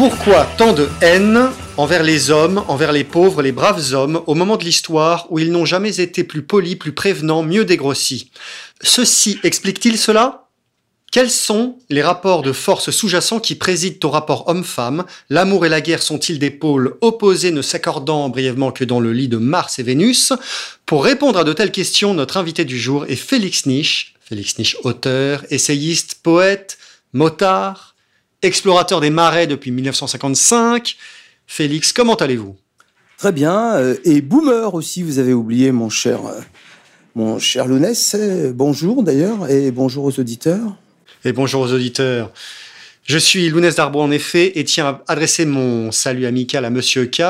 Pourquoi tant de haine envers les hommes, envers les pauvres, les braves hommes, au moment de l'histoire où ils n'ont jamais été plus polis, plus prévenants, mieux dégrossis? Ceci explique-t-il cela? Quels sont les rapports de force sous-jacents qui président au rapport homme-femme? L'amour et la guerre sont-ils des pôles opposés ne s'accordant brièvement que dans le lit de Mars et Vénus? Pour répondre à de telles questions, notre invité du jour est Félix Niche. Félix Niche, auteur, essayiste, poète, motard, explorateur des marais depuis 1955. Félix, comment allez-vous? Très bien. euh, Et boomer aussi, vous avez oublié, mon cher, euh, mon cher Lounès. Euh, Bonjour d'ailleurs, et bonjour aux auditeurs. Et bonjour aux auditeurs. Je suis Lounès Darbo en effet et tiens à adresser mon salut amical à Monsieur K,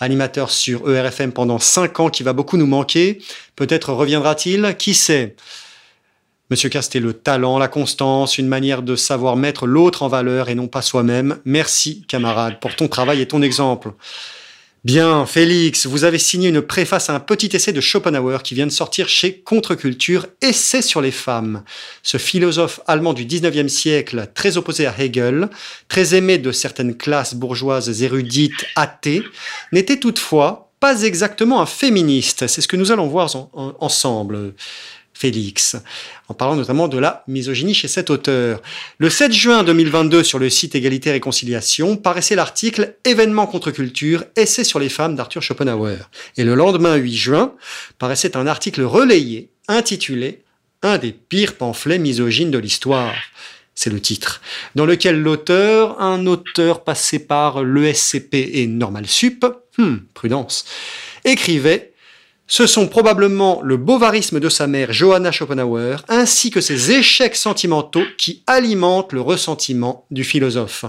animateur sur ERFM pendant 5 ans qui va beaucoup nous manquer. Peut-être reviendra-t-il, qui sait? Monsieur c'était le talent, la constance, une manière de savoir mettre l'autre en valeur et non pas soi-même. Merci camarade pour ton travail et ton exemple. Bien, Félix, vous avez signé une préface à un petit essai de Schopenhauer qui vient de sortir chez Contre-Culture, Essai sur les femmes. Ce philosophe allemand du 19e siècle, très opposé à Hegel, très aimé de certaines classes bourgeoises érudites athées, n'était toutefois pas exactement un féministe. C'est ce que nous allons voir en- en- ensemble. Félix, en parlant notamment de la misogynie chez cet auteur. Le 7 juin 2022, sur le site Égalité et Réconciliation, paraissait l'article Événements contre culture, essai sur les femmes d'Arthur Schopenhauer. Et le lendemain 8 juin, paraissait un article relayé, intitulé Un des pires pamphlets misogynes de l'histoire. C'est le titre. Dans lequel l'auteur, un auteur passé par l'ESCP et Normal Sup, hmm, prudence, écrivait ce sont probablement le bovarisme de sa mère Johanna Schopenhauer ainsi que ses échecs sentimentaux qui alimentent le ressentiment du philosophe.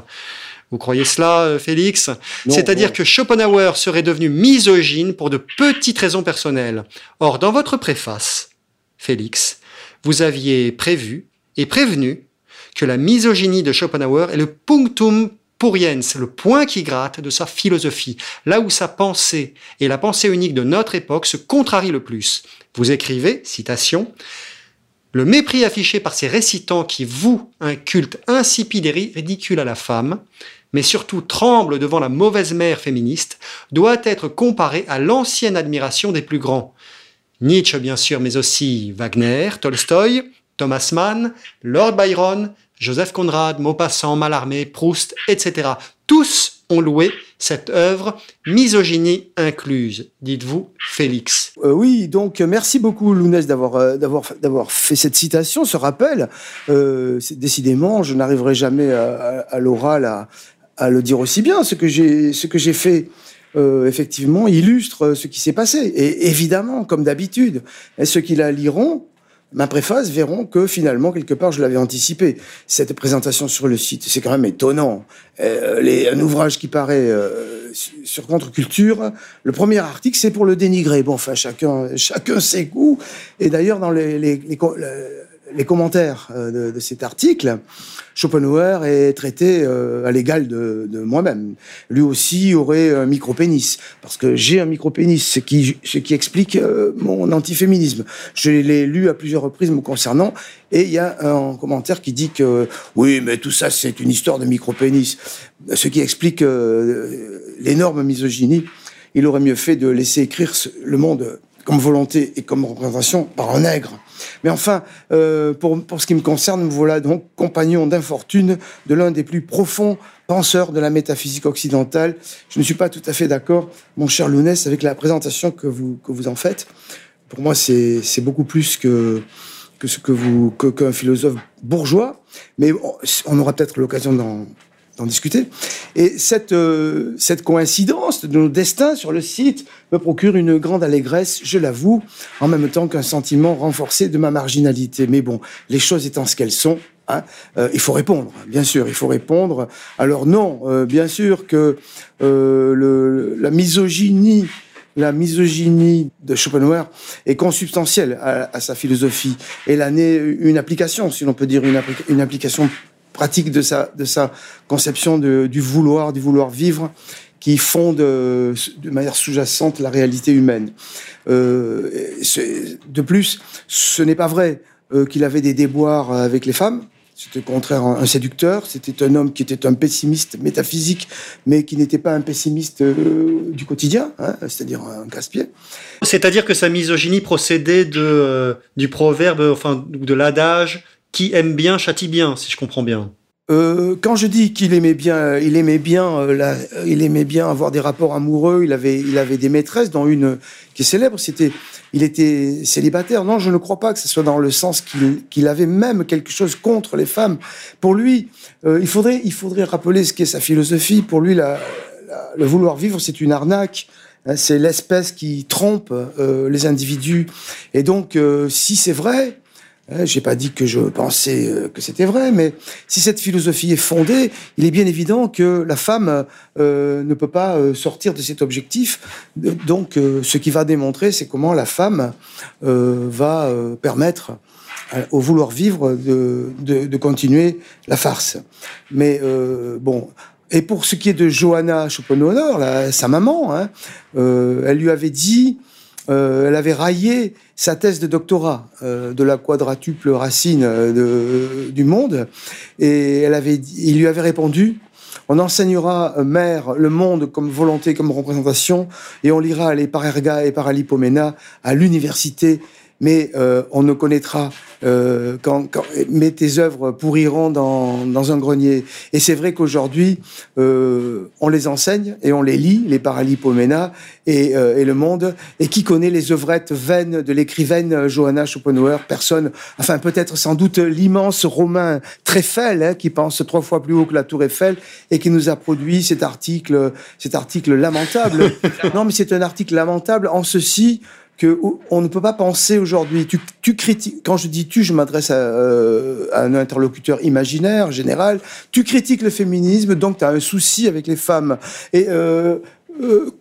Vous croyez cela, euh, Félix? C'est-à-dire que Schopenhauer serait devenu misogyne pour de petites raisons personnelles. Or, dans votre préface, Félix, vous aviez prévu et prévenu que la misogynie de Schopenhauer est le punctum puriens, le point qui gratte de sa philosophie, là où sa pensée et la pensée unique de notre époque se contrarient le plus. Vous écrivez, citation, le mépris affiché par ces récitants qui vouent un culte insipide et ri- ridicule à la femme, mais surtout tremble devant la mauvaise mère féministe, doit être comparé à l'ancienne admiration des plus grands. Nietzsche, bien sûr, mais aussi Wagner, Tolstoï, Thomas Mann, Lord Byron, Joseph Conrad, Maupassant, Mallarmé, Proust, etc. Tous ont loué cette œuvre, misogynie incluse. Dites-vous, Félix. Euh, oui, donc merci beaucoup Lounès d'avoir euh, d'avoir fait cette citation, ce rappel. Euh, décidément, je n'arriverai jamais à, l'oral à, à le dire aussi bien. Ce que j'ai ce que j'ai fait. euh, effectivement, illustre ce qui s'est passé. Et évidemment, comme d'habitude, ceux qui la liront, ma préface, verront que finalement, quelque part, je l'avais anticipé. Cette présentation sur le site, c'est quand même étonnant. Euh, un ouvrage qui paraît euh, sur- contre-culture, le premier article, c'est pour le dénigrer. Bon, enfin, chacun, chacun ses goûts. Et d'ailleurs, dans les, les, les, les commentaires euh, de, de cet article, Schopenhauer est traité euh, à l'égal de, de moi-même. Lui aussi aurait un micro-pénis, parce que j'ai un micro-pénis, ce qui, ce qui explique euh, mon antiféminisme. Je l'ai lu à plusieurs reprises me concernant, et il y a un commentaire qui dit que oui, mais tout ça, c'est une histoire de micro-pénis, ce qui explique euh, l'énorme misogynie. Il aurait mieux fait de laisser écrire le monde comme volonté et comme représentation par un nègre. Mais enfin, euh, pour, pour ce qui me concerne, voilà donc compagnon d'infortune de l'un des plus profonds penseurs de la métaphysique occidentale. Je ne suis pas tout à fait d'accord, mon cher Lounès, avec la présentation que vous, que vous en faites. Pour moi, c'est beaucoup plus que, que ce que vous qu'un philosophe bourgeois. Mais on aura peut-être l'occasion d'en d'en discuter. Et cette, euh, cette coïncidence de nos destins sur le site me procure une grande allégresse, je l'avoue, en même temps qu'un sentiment renforcé de ma marginalité. Mais bon, les choses étant ce qu'elles sont, hein, euh, il faut répondre, bien sûr, il faut répondre. Alors non, euh, bien sûr que la misogynie la misogynie de Schopenhauer est consubstantielle à, sa philosophie. Elle a une application, si l'on peut dire, une application pratique de sa, de sa conception du vouloir, du vouloir vivre, qui fonde de manière sous-jacente la réalité humaine. Euh, de plus, ce n'est pas vrai euh, qu'il avait des déboires avec les femmes. C'était au contraire un séducteur. C'était un homme qui était un pessimiste métaphysique, mais qui n'était pas un pessimiste euh, du quotidien, hein, c'est-à-dire un casse-pied. C'est-à-dire que sa misogynie procédait de, euh, du proverbe, enfin, de l'adage qui aime bien châtie bien, si je comprends bien. Euh, quand je dis qu'il aimait bien, il aimait bien, euh, il aimait bien avoir des rapports amoureux. Il avait, il avait des maîtresses, dont une qui est célèbre. C'était, il était célibataire. Non, je ne crois pas que ce soit dans le sens qu'il avait même quelque chose contre les femmes. Pour lui, euh, il faudrait, il faudrait rappeler ce qu'est sa philosophie. Pour lui, le vouloir vivre, c'est une arnaque. Hein, c'est l'espèce qui trompe les individus. Et donc, si c'est vrai, j'ai pas dit que je pensais euh, que c'était vrai, mais si cette philosophie est fondée, il est bien évident que la femme euh, ne peut pas euh, sortir de cet objectif. Donc, ce qui va démontrer, c'est comment la femme va permettre au vouloir vivre de, de, de, continuer la farce. Mais bon. Et pour ce qui est de Johanna Schopenhauer, sa maman, hein, elle lui avait dit euh, elle avait raillé sa thèse de doctorat euh, de la quadratuple racine euh, du monde, et elle avait, il lui avait répondu on enseignera, mère, le monde comme volonté, comme représentation, et on lira les Parerga et Paralipomena à l'université mais euh, on ne connaîtra euh, quand, quand, mais tes œuvres pourriront dans, dans un grenier. Et c'est vrai qu'aujourd'hui, euh, on les enseigne et on les lit, les Paralipomena et, et le Monde. Et qui connaît les œuvrettes vaines de l'écrivaine Johanna Schopenhauer Personne. Enfin, peut-être sans doute l'immense Romain Treffel, hein, qui pense trois fois plus haut que la Tour Eiffel et qui nous a produit cet article, cet article lamentable. non, mais c'est un article lamentable en ceci que on ne peut pas penser aujourd'hui. Tu, tu critiques, quand je dis tu, je m'adresse à, euh, à, un interlocuteur imaginaire, général. Tu critiques le féminisme, donc tu as un souci avec les femmes. Et euh, euh,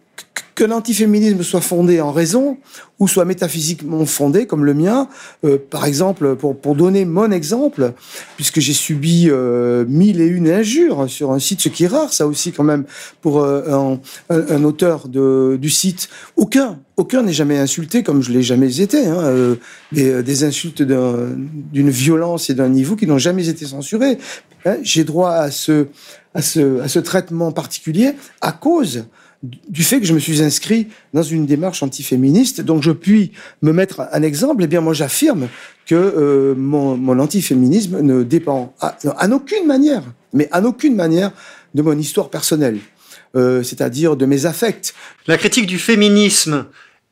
que l'antiféminisme soit fondé en raison ou soit métaphysiquement fondé, comme le mien, euh, par exemple, pour, pour donner mon exemple, puisque j'ai subi euh, mille et une injures sur un site, ce qui est rare, ça aussi quand même, pour euh, un, un, auteur de, du site, aucun, aucun n'est jamais insulté comme je l'ai jamais été, hein, des, des, insultes d'une violence et d'un niveau qui n'ont jamais été censurés. Hein, j'ai droit à ce, à, ce, à ce traitement particulier à cause du fait que je me suis inscrit dans une démarche antiféministe, donc je puis me mettre un exemple, eh bien moi j'affirme que euh, mon, antiféminisme ne dépend à, à, aucune manière, mais à aucune manière de mon histoire personnelle, euh, c'est-à-dire de mes affects. La critique du féminisme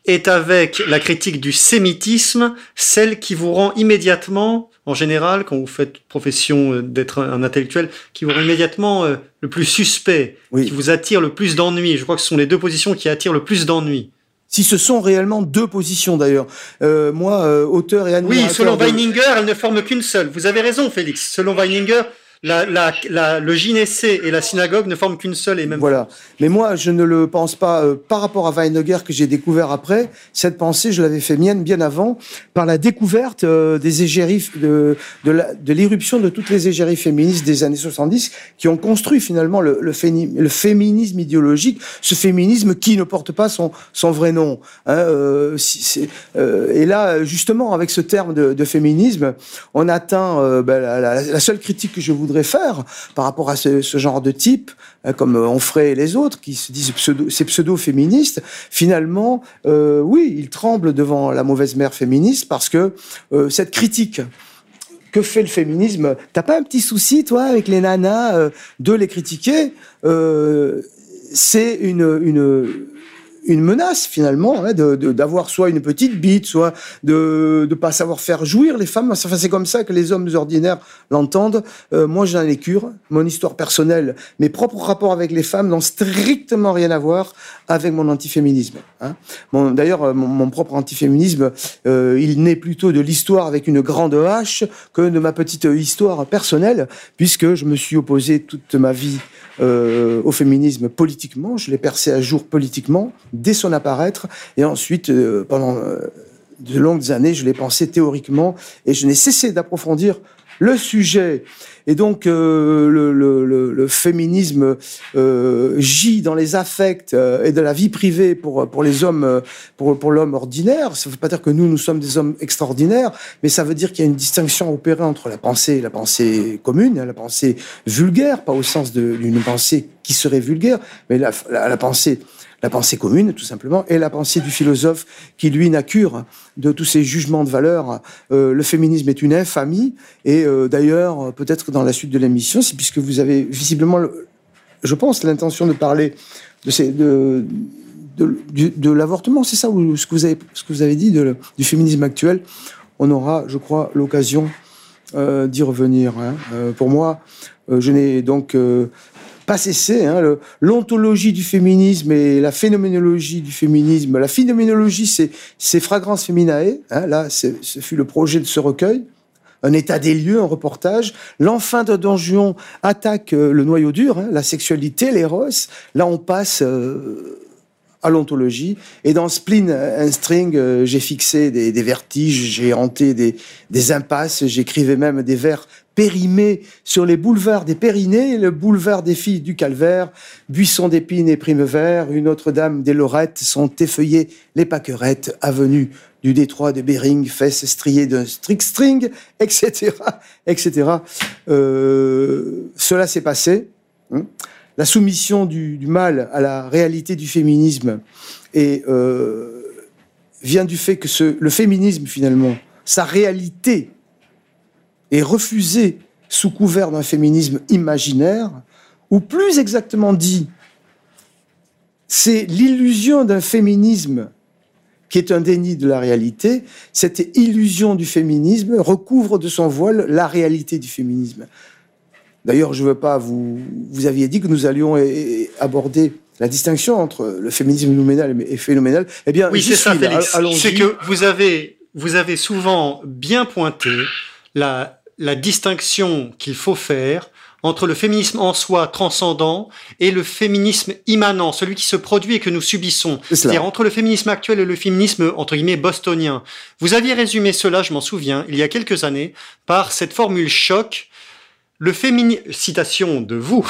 est avec la critique du sémitisme celle qui vous rend immédiatement en général, quand vous faites profession euh, d'être un intellectuel, qui vous rend immédiatement euh, le plus suspect, oui. qui vous attire le plus d'ennui. Je crois que ce sont les deux positions qui attirent le plus d'ennui. Si ce sont réellement deux positions d'ailleurs. Euh, moi, euh, auteur et admirateur... Oui, selon de... Weininger, elles ne forment qu'une seule. Vous avez raison, Félix. Selon Weininger, la, la, la, le gynécée et la synagogue ne forment qu'une seule et même Voilà. Mais moi, je ne le pense pas euh, par rapport à Weininger que j'ai découvert après. Cette pensée, je l'avais fait mienne bien avant par la découverte euh, des égéries, de, de l'irruption de, de, toutes les égéries féministes des années 70 qui ont construit finalement le, le, féminisme idéologique, ce féminisme qui ne porte pas son, son vrai nom. Hein, euh, si, et là, justement, avec ce terme de, de féminisme, on atteint ben, la, la, la seule critique que je voudrais faire par rapport à ce, genre de type, euh, comme Onfray et les autres, qui se disent pseudo, ces pseudo-féministes, finalement, euh, oui, ils tremblent devant la mauvaise mère féministe parce que euh, cette critique que fait le féminisme T'as pas un petit souci, toi, avec les nanas, euh, de les critiquer euh, C'est une une menace finalement hein, de- d'avoir soit une petite bite, soit de ne pas savoir faire jouir les femmes. Enfin, c'est comme ça que les hommes ordinaires l'entendent. Euh, moi, j'en ai cure. Mon histoire personnelle, mes propres rapports avec les femmes n'ont strictement rien à voir avec mon antiféminisme. Hein. Mon- D'ailleurs, euh, mon, mon propre antiféminisme, euh, il naît plutôt de l'histoire avec une grande H que de ma petite histoire personnelle, puisque je me suis opposé toute ma vie euh, au féminisme politiquement. Je l'ai percé à jour politiquement dès son apparaître, et ensuite, euh, pendant euh, de longues années, je l'ai pensé théoriquement, et je n'ai cessé d'approfondir le sujet. Et donc, euh, le, le- le- le féminisme euh, gît dans les affects euh, et de la vie privée pour, pour les hommes, euh, pour, pour l'homme ordinaire. Ça ne veut pas dire que nous, nous sommes des hommes extraordinaires, mais ça veut dire qu'il y a une distinction à opérer entre la pensée, la pensée commune, hein, la pensée vulgaire, pas au sens d'une pensée qui serait vulgaire, mais la, la pensée la pensée commune, tout simplement, et la pensée du philosophe qui, lui, n'a cure de tous ces jugements de valeur. Euh, le féminisme est une infamie, et euh, d'ailleurs, peut-être dans la suite de l'émission, c'est puisque vous avez visiblement, le- je pense, l'intention de parler de, l'avortement, c'est ça, ou ce que vous avez, dit, du féminisme actuel, on aura, je crois, l'occasion euh, d'y revenir. hein. Pour moi, je n'ai donc pas cessé. Hein, L'ontologie du féminisme et la phénoménologie du féminisme. La phénoménologie, c'est Fragrance Feminae. Hein, là, ce fut le projet de ce recueil. Un état des lieux, un reportage. L'enfant de Don Juan attaque euh, le noyau dur, hein, la sexualité, l'éros. Là, on passe euh, à l'ontologie. Et dans Spleen un String, euh, j'ai fixé des, vertiges, j'ai hanté des impasses, j'écrivais même des vers périmés sur les boulevards des Pyrénées, le boulevard des filles du Calvaire, buisson d'épines et primes verts, une autre dame des Lorettes sont effeuillées les paquerettes, avenue du détroit de Bering, fesses striées d'un strict string, etc., etc. Euh, cela s'est passé. hein. La soumission du, mal à la réalité du féminisme et euh, vient du fait que le féminisme, finalement, sa réalité est refusée sous couvert d'un féminisme imaginaire, ou plus exactement dit, c'est l'illusion d'un féminisme qui est un déni de la réalité. Cette illusion du féminisme recouvre de son voile la réalité du féminisme. D'ailleurs, je ne veux pas vous. Vous aviez dit que nous allions aborder la distinction entre le féminisme nominal et phénoménal. Eh bien, Oui, c'est ça. Félix. C'est que vous avez, vous avez souvent bien pointé la, la distinction qu'il faut faire entre le féminisme en soi transcendant et le féminisme immanent, celui qui se produit et que nous subissons. C'est-à-dire entre le féminisme actuel et le féminisme, entre guillemets, bostonien. Vous aviez résumé cela, je m'en souviens, il y a quelques années, par cette formule choc. Le féminisme, citation de vous,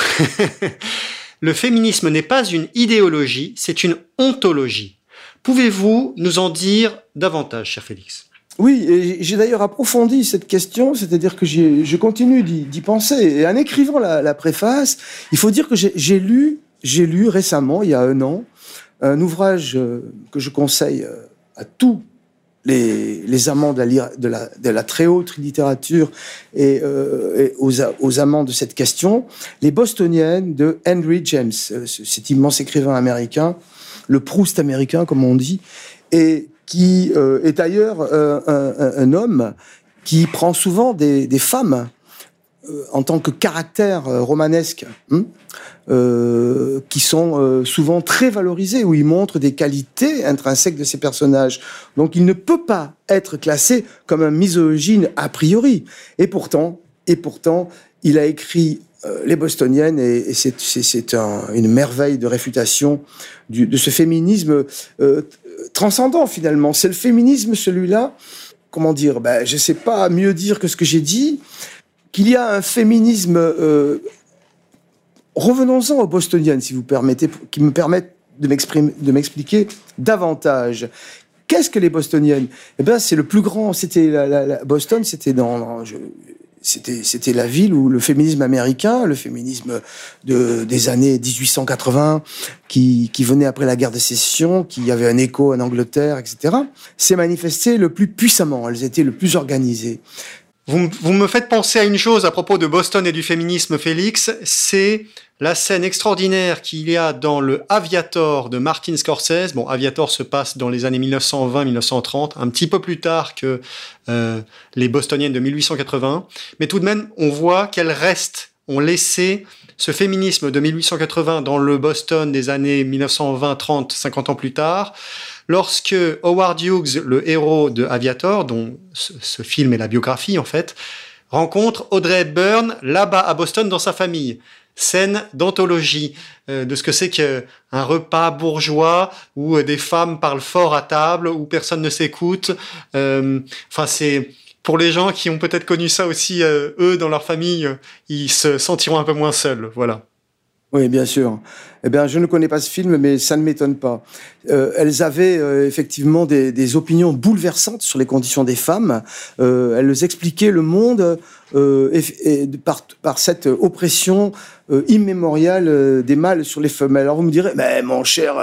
le féminisme n'est pas une idéologie, c'est une ontologie. Pouvez-vous nous en dire davantage, cher Félix? Oui, j'ai d'ailleurs approfondi cette question, c'est-à-dire que je continue d'y penser. Et en écrivant la, préface, il faut dire que j'ai lu, j'ai lu récemment, il y a un an, un ouvrage euh, que je conseille euh, à tous les, amants de la, très haute littérature et, euh, aux, aux amants de cette question, Les Bostoniennes de Henry James, ce- cet immense écrivain américain, le Proust américain, comme on dit, et qui euh, est d'ailleurs euh, un, homme qui prend souvent des, femmes euh, en tant que caractère romanesque, hein, qui sont souvent très valorisées, où il montre des qualités intrinsèques de ces personnages. Donc il ne peut pas être classé comme un misogyne a priori. Et pourtant, et pourtant, il a écrit Les Bostoniennes, et, c'est- c'est c'est un- une merveille de réfutation de ce féminisme transcendant finalement. C'est le féminisme, celui-là. Comment dire? Ben, Je ne sais pas mieux dire que ce que j'ai dit. Qu'il y a un féminisme. euh, Revenons-en aux bostoniennes, si vous permettez, qui me permettent de m'expliquer davantage. Qu'est-ce que les bostoniennes? Eh ben, c'est le plus grand. C'était la, la- Boston, c'était dans. C'était, c'était la ville où le féminisme américain, le féminisme de, des années 1880, qui, qui venait après la guerre de sécession, qui avait un écho en Angleterre, etc., s'est manifesté le plus puissamment. Elles étaient le plus organisées. vous, vous me faites penser à une chose à propos de Boston et du féminisme, Félix, c'est la scène extraordinaire qu'il y a dans le Aviator de Martin Scorsese. Bon, Aviator se passe dans les années 1920-1930, un petit peu plus tard que euh, les Bostoniennes de 1880. Mais tout de même, on voit qu'elles restent, ont laissé ce féminisme de 1880 dans le Boston des années 1920, 30, 50 ans plus tard, lorsque Howard Hughes, le héros de Aviator, dont ce, film est la biographie en fait, rencontre Audrey Hepburn là-bas à Boston dans sa famille scène d'anthologie euh, de ce que c'est qu'un repas bourgeois où euh, des femmes parlent fort à table, où personne ne s'écoute. Euh, enfin, c'est pour les gens qui ont peut-être connu ça aussi, eux, dans leur famille, ils se sentiront un peu moins seuls. Voilà. Oui, bien sûr. Eh bien, je ne connais pas ce film, mais ça ne m'étonne pas. Euh, elles avaient euh, effectivement des, des, opinions bouleversantes sur les conditions des femmes. Euh, elles expliquaient le monde euh, et, et par, par, cette oppression euh, immémoriale des mâles sur les femmes. Alors vous me direz, mais mon cher,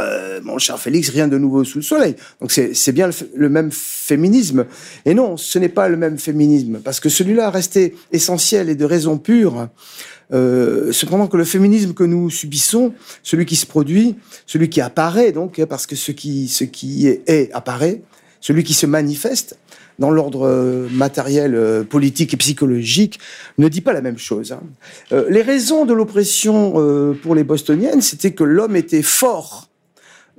mon cher Félix, rien de nouveau sous le soleil. Donc c'est bien le, le, même féminisme. Et non, ce n'est pas le même féminisme, parce que celui-là restait essentiel et de raison pure. Euh, cependant que le féminisme que nous subissons, celui qui se produit, celui qui apparaît donc, parce que ce qui, ce qui est, apparaît, celui qui se manifeste dans l'ordre euh, matériel, euh, politique et psychologique, ne dit pas la même chose. Hein. Les raisons de l'oppression pour les bostoniennes, c'était que l'homme était fort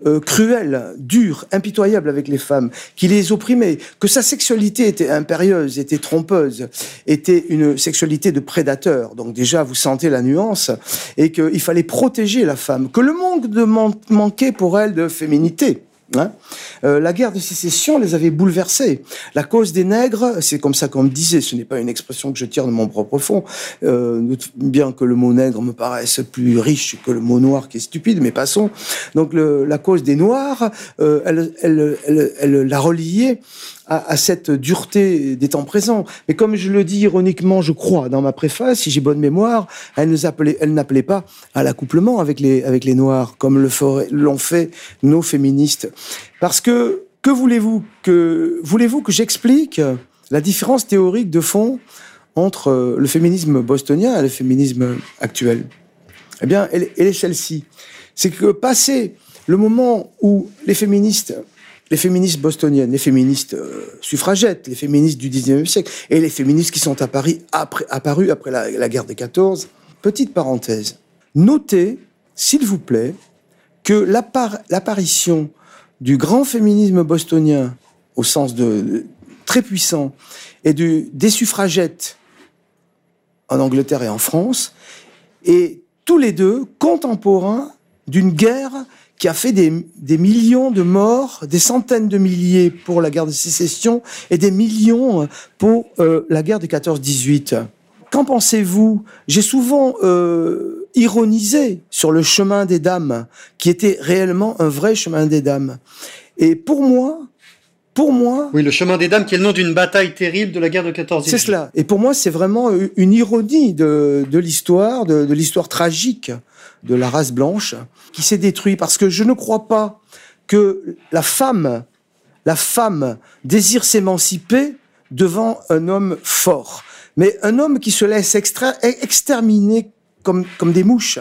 euh, cruel, dur, impitoyable avec les femmes, qui les opprimait, que sa sexualité était impérieuse, était trompeuse, était une sexualité de prédateur. Donc déjà, vous sentez la nuance, et qu'il fallait protéger la femme, que le monde man manquait pour elle de féminité. Hein euh, la guerre de sécession les avait bouleversés. La cause des nègres, c'est comme ça qu'on me disait, ce n'est pas une expression que je tire de mon propre fond, euh, bien que le mot nègre me paraisse plus riche que le mot noir qui est stupide, mais passons. Donc le, la cause des noirs, euh, elle, elle, elle, elle, la reliait à, cette dureté des temps présents. Mais comme je le dis ironiquement, je crois, dans ma préface, si j'ai bonne mémoire, elle n'appelait pas à l'accouplement avec les, avec les Noirs, comme l'ont fait nos féministes. Parce que, que voulez-vous que, voulez-vous que j'explique la différence théorique de fond entre le féminisme bostonien et le féminisme actuel? Eh bien, elle, elle est celle-ci. C'est que passé le moment où les féministes les féministes bostoniennes, les féministes euh, suffragettes, les féministes du 19e siècle et les féministes qui sont apparus après, apparus après la, guerre des 14. Petite parenthèse. Notez, s'il vous plaît, que l'apparition du grand féminisme bostonien, au sens de, très puissant, et des suffragettes en Angleterre et en France, est tous les deux contemporains d'une guerre qui a fait des, des, millions de morts, des centaines de milliers pour la guerre de sécession et des millions pour euh, la guerre de 14-18. Qu'en pensez-vous? J'ai souvent euh, ironisé sur le chemin des dames, qui était réellement un vrai chemin des dames. Et pour moi, pour moi... Oui, le chemin des dames qui est le nom d'une bataille terrible de la guerre de 14 C'est cela. Et pour moi, c'est vraiment une ironie de, de l'histoire, de, de l'histoire tragique de la race blanche qui s'est détruite parce que je ne crois pas que la femme, la femme désire s'émanciper devant un homme fort, mais un homme qui se laisse extra exterminer comme, comme des mouches.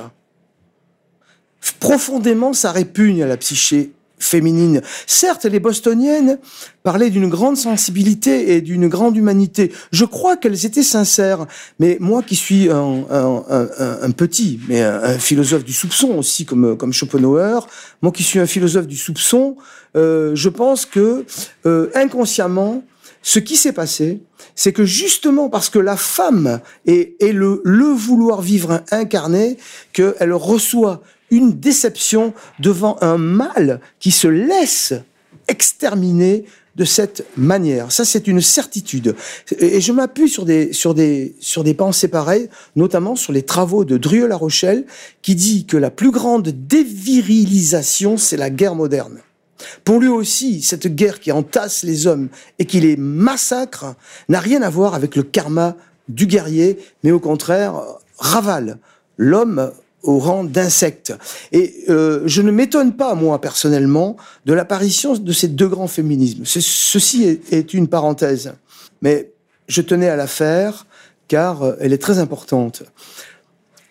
Profondément, ça répugne à la psyché féminine. Certes, les bostoniennes parlaient d'une grande sensibilité et d'une grande humanité. Je crois qu'elles étaient sincères. Mais moi qui suis un, petit, mais un, philosophe du soupçon aussi, comme, comme Schopenhauer, moi qui suis un philosophe du soupçon, euh, je pense que euh, inconsciemment, ce qui s'est passé, c'est que justement parce que la femme est, est le, le vouloir vivre incarné, qu'elle reçoit une déception devant un mal qui se laisse exterminer de cette manière. Ça, c'est une certitude. Et je m'appuie sur des, sur, des, sur des pensées pareilles, notamment sur les travaux de Drieux-La Rochelle, qui dit que la plus grande dévirilisation, c'est la guerre moderne. Pour lui aussi, cette guerre qui entasse les hommes et qui les massacre n'a rien à voir avec le karma du guerrier, mais au contraire, ravale l'homme au rang d'insectes. Et euh, je ne m'étonne pas, moi, personnellement, de l'apparition de ces deux grands féminismes. Ceci est, une parenthèse. Mais je tenais à la faire, car euh, elle est très importante.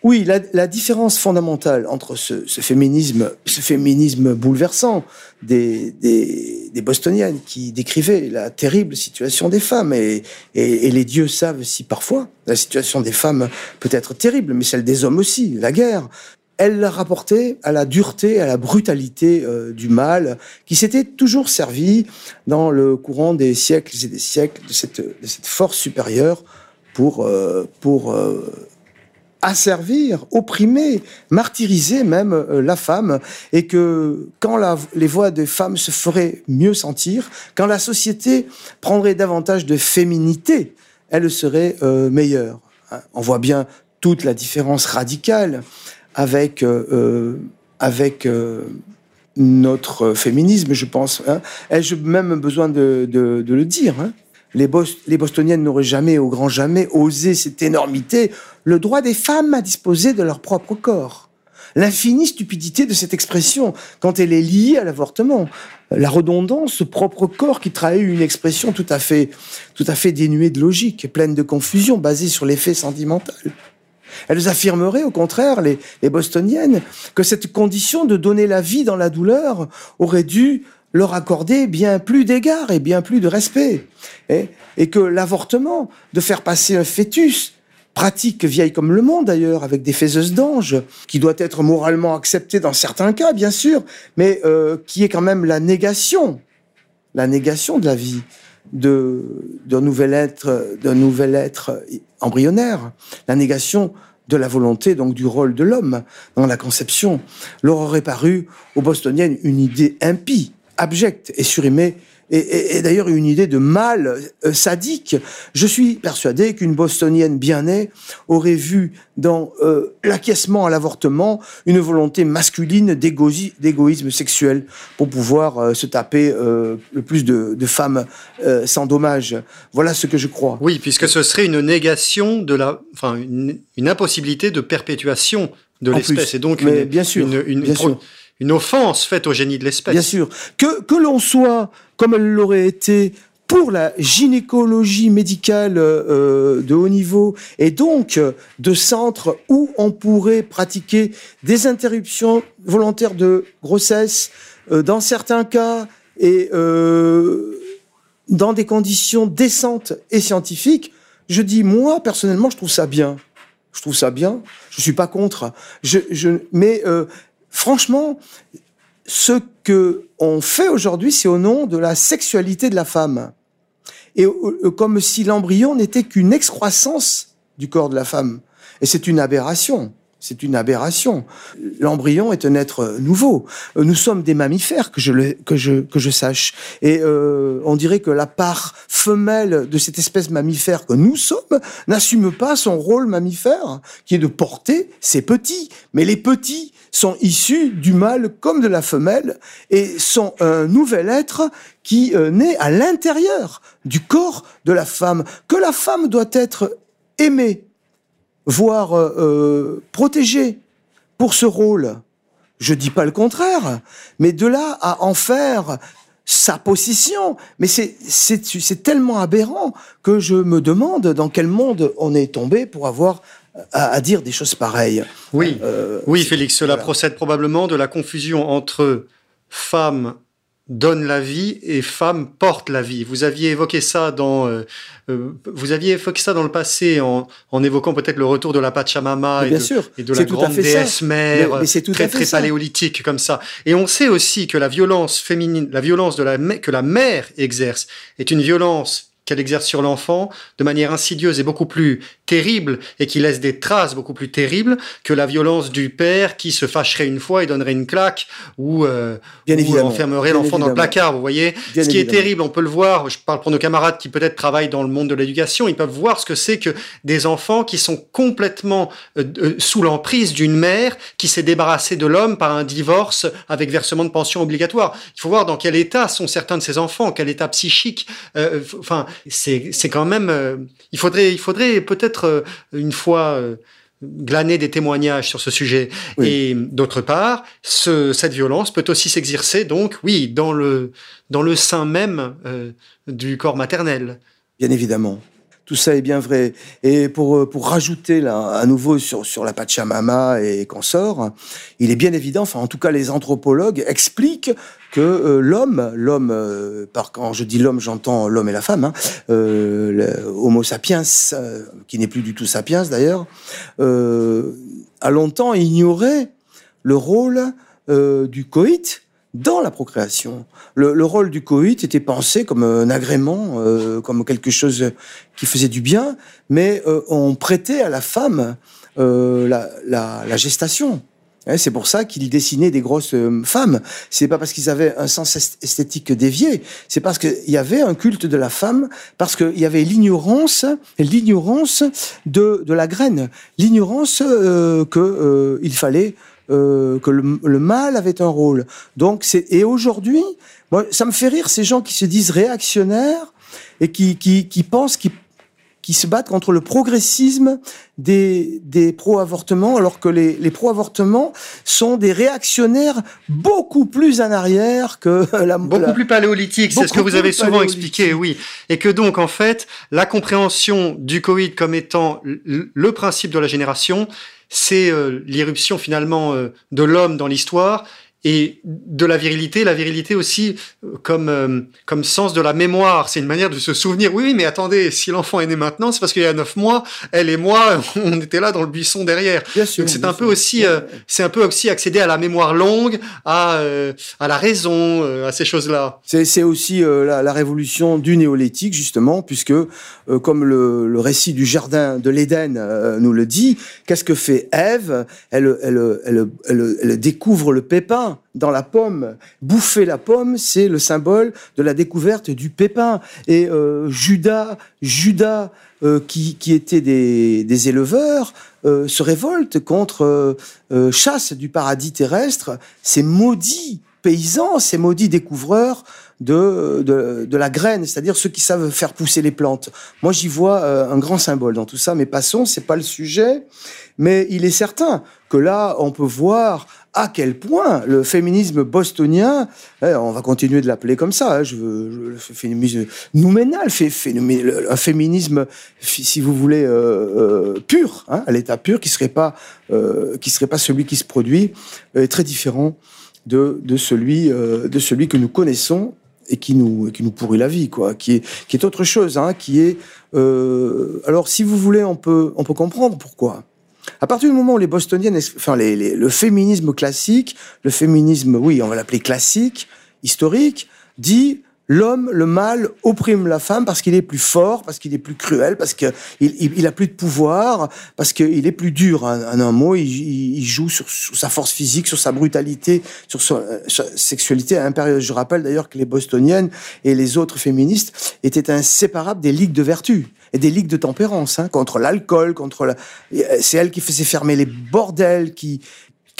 Oui, la, la, différence fondamentale entre ce, ce, féminisme, ce féminisme bouleversant des, des, des, bostoniennes qui décrivaient la terrible situation des femmes, et, et, et, les dieux savent si parfois la situation des femmes peut être terrible, mais celle des hommes aussi, la guerre. Elle la rapportait à la dureté, à la brutalité euh, du mal, qui s'était toujours servi dans le courant des siècles et des siècles de cette, de cette force supérieure pour, euh, pour euh, asservir, opprimer, martyriser même euh, la femme, et que quand la, les voix des femmes se feraient mieux sentir, quand la société prendrait davantage de féminité, elle serait euh, meilleure. Hein. On voit bien toute la différence radicale avec euh, avec euh, notre féminisme, je pense. Hein. Ai-je même besoin de, de, de le dire hein les, Bos Bostoniennes n'auraient jamais, au grand jamais, osé cette énormité, le droit des femmes à disposer de leur propre corps. L'infinie stupidité de cette expression quand elle est liée à l'avortement. La redondance, ce propre corps qui trahit une expression tout à fait, tout à fait dénuée de logique, pleine de confusion, basée sur l'effet sentimental. Elles affirmeraient, au contraire, les, les bostoniennes, que cette condition de donner la vie dans la douleur aurait dû leur accorder bien plus d'égards et bien plus de respect. Et, et que l'avortement, de faire passer un fœtus, pratique vieille comme le monde d'ailleurs, avec des faiseuses d'anges, qui doit être moralement acceptée dans certains cas, bien sûr, mais euh, qui est quand même la négation, la négation de la vie d'un nouvel être, d'un nouvel être embryonnaire, la négation de la volonté, donc du rôle de l'homme dans la conception, leur aurait paru aux Bostoniennes une idée impie, abjecte et surimée et, et, et d'ailleurs une idée de mal euh, sadique. Je suis persuadé qu'une bostonienne bien née aurait vu dans euh, l'acquiescement à l'avortement une volonté masculine d'égoïsme sexuel pour pouvoir euh, se taper euh, le plus de, de femmes euh, sans dommage. Voilà ce que je crois. Oui, puisque ce serait une négation de la, enfin une, une impossibilité de perpétuation de l'espèce et donc Mais une, bien sûr, une, une, bien sûr. Une offense faite au génie de l'espèce. Bien sûr. Que, que l'on soit, comme elle l'aurait été, pour la gynécologie médicale euh, de haut niveau et donc euh, de centres où on pourrait pratiquer des interruptions volontaires de grossesse euh, dans certains cas et euh, dans des conditions décentes et scientifiques, je dis moi personnellement je trouve ça bien. Je trouve ça bien. Je suis pas contre. Je, je, mais euh, franchement, ce que on fait aujourd'hui, c'est au nom de la sexualité de la femme. Et euh, comme si l'embryon n'était qu'une excroissance du corps de la femme. Et c'est une aberration. C'est une aberration. L'embryon est un être nouveau. Euh, Nous sommes des mammifères, que je, le, que je, que je sache. Et euh, on dirait que la part femelle de cette espèce mammifère que nous sommes n'assume pas son rôle mammifère, qui est de porter ses petits. Mais les petits sont issus du mâle comme de la femelle et sont un nouvel être qui euh, naît à l'intérieur du corps de la femme, que la femme doit être aimée, voire euh, euh, protégée pour ce rôle. Je dis pas le contraire, mais de là à en faire sa possession, mais c'est tellement aberrant que je me demande dans quel monde on est tombé pour avoir à, à dire des choses pareilles. Oui, Euh, oui, Félix, cela voilà. procède probablement de la confusion entre femme donne la vie et femme porte la vie. Vous aviez évoqué ça dans, euh, euh, vous aviez évoqué ça dans le passé en, en évoquant peut-être le retour de la Pachamama et de, sûr, et de la grande ça. déesse mère, Mais- mais c'est tout très très ça. paléolithique comme ça. Et on sait aussi que la violence féminine, la violence de la que la mère exerce est une violence qu'elle exerce sur l'enfant de manière insidieuse et beaucoup plus terrible et qui laisse des traces beaucoup plus terribles que la violence du père qui se fâcherait une fois et donnerait une claque ou, euh, Bien ou enfermerait l'enfant dans le placard, vous voyez. Bien Ce qui est terrible, on peut le voir, je parle pour nos camarades qui peut-être travaillent dans le monde de l'éducation, ils peuvent voir ce que c'est que des enfants qui sont complètement euh, euh, sous l'emprise d'une mère qui s'est débarrassée de l'homme par un divorce avec versement de pension obligatoire. Il faut voir dans quel état sont certains de ces enfants, quel état psychique. euh, Enfin, c'est c'est quand même. euh, il faudrait, il faudrait peut-être euh, une fois. euh, glaner des témoignages sur ce sujet. Oui. Et d'autre part, ce, cette violence peut aussi s'exercer, donc, oui, dans le, dans le sein même du corps maternel. Bien évidemment. Tout ça est bien vrai. Et pour, euh, pour rajouter là, à nouveau sur, sur la Pachamama et sort, il est bien évident, enfin en tout cas les anthropologues expliquent que euh, l'homme, l'homme, euh, par quand je dis l'homme, j'entends l'homme et la femme, hein, Homo sapiens, qui n'est plus du tout sapiens d'ailleurs, a longtemps ignoré le rôle du coït dans la procréation. Le, rôle du coït était pensé comme un agrément, euh, comme quelque chose qui faisait du bien, mais euh, on prêtait à la femme euh, la, gestation. Hein, c'est pour ça qu'il dessinait des grosses femmes. C'est pas parce qu'ils avaient un sens esthétique dévié, c'est parce qu'il y avait un culte de la femme, parce qu'il y avait l'ignorance, l'ignorance de, de la graine, l'ignorance que il fallait euh, que le, mal avait un rôle. Donc et aujourd'hui, moi, ça me fait rire ces gens qui se disent réactionnaires et qui qui, pensent qui qui se battent contre le progressisme des, des pro-avortements, alors que les, les pro-avortements sont des réactionnaires beaucoup plus en arrière que la... Beaucoup plus paléolithique, c'est ce que vous avez souvent expliqué, oui. Et que donc, en fait, la compréhension du Covid comme étant le principe de la génération, c'est euh, l'irruption finalement euh, de l'homme dans l'histoire et de la virilité, la virilité aussi euh, comme euh, comme sens de la mémoire. C'est une manière de se souvenir. Oui, mais attendez, si l'enfant est né maintenant, c'est parce qu'il y a neuf mois, elle et moi, on était là dans le buisson derrière. Bien sûr, Donc c'est un peu aussi, euh, c'est un peu aussi accéder à la mémoire longue, à à la raison, à ces choses-là. C'est c'est aussi la, la, révolution du néolithique justement, puisque comme le, le récit du jardin de l'Éden nous le dit, qu'est-ce que fait Ève? Elle, elle, elle, elle, elle découvre le pépin dans la pomme. Bouffer la pomme, c'est le symbole de la découverte du pépin. Et euh, Judas, Judas euh, qui, était des, éleveurs, euh, se révolte contre chasse du paradis terrestre. Ces maudits paysans, ces maudits découvreurs de, de, de la graine, c'est-à-dire ceux qui savent faire pousser les plantes. Moi, j'y vois un grand symbole dans tout ça, mais passons, c'est pas le sujet. Mais il est certain que là, on peut voir à quel point le féminisme bostonien, eh, on va continuer de l'appeler comme ça, hein, je veux, le féminisme nouménal, un féminisme, si vous voulez, euh, euh, pur, hein, à l'état pur, qui serait pas, euh, qui serait pas celui qui se produit, est très différent de, celui, de celui que nous connaissons et qui nous, qui nous pourrit la vie, quoi, qui est, qui est autre chose, hein, qui est, alors si vous voulez, on peut, on peut comprendre pourquoi. À partir du moment où les bostoniennes, enfin les, le féminisme classique, le féminisme, oui, on va l'appeler classique, historique, dit l'homme, le mâle opprime la femme parce qu'il est plus fort, parce qu'il est plus cruel, parce qu'il il, a plus de pouvoir, parce qu'il est plus dur. En, un mot, il, joue sur, sa force physique, sur sa brutalité, sur sa, sexualité impérieuse. Je rappelle d'ailleurs que les bostoniennes et les autres féministes étaient inséparables des ligues de vertu et des ligues de tempérance hein, contre l'alcool, contre la... c'est elle qui faisait fermer les bordels, qui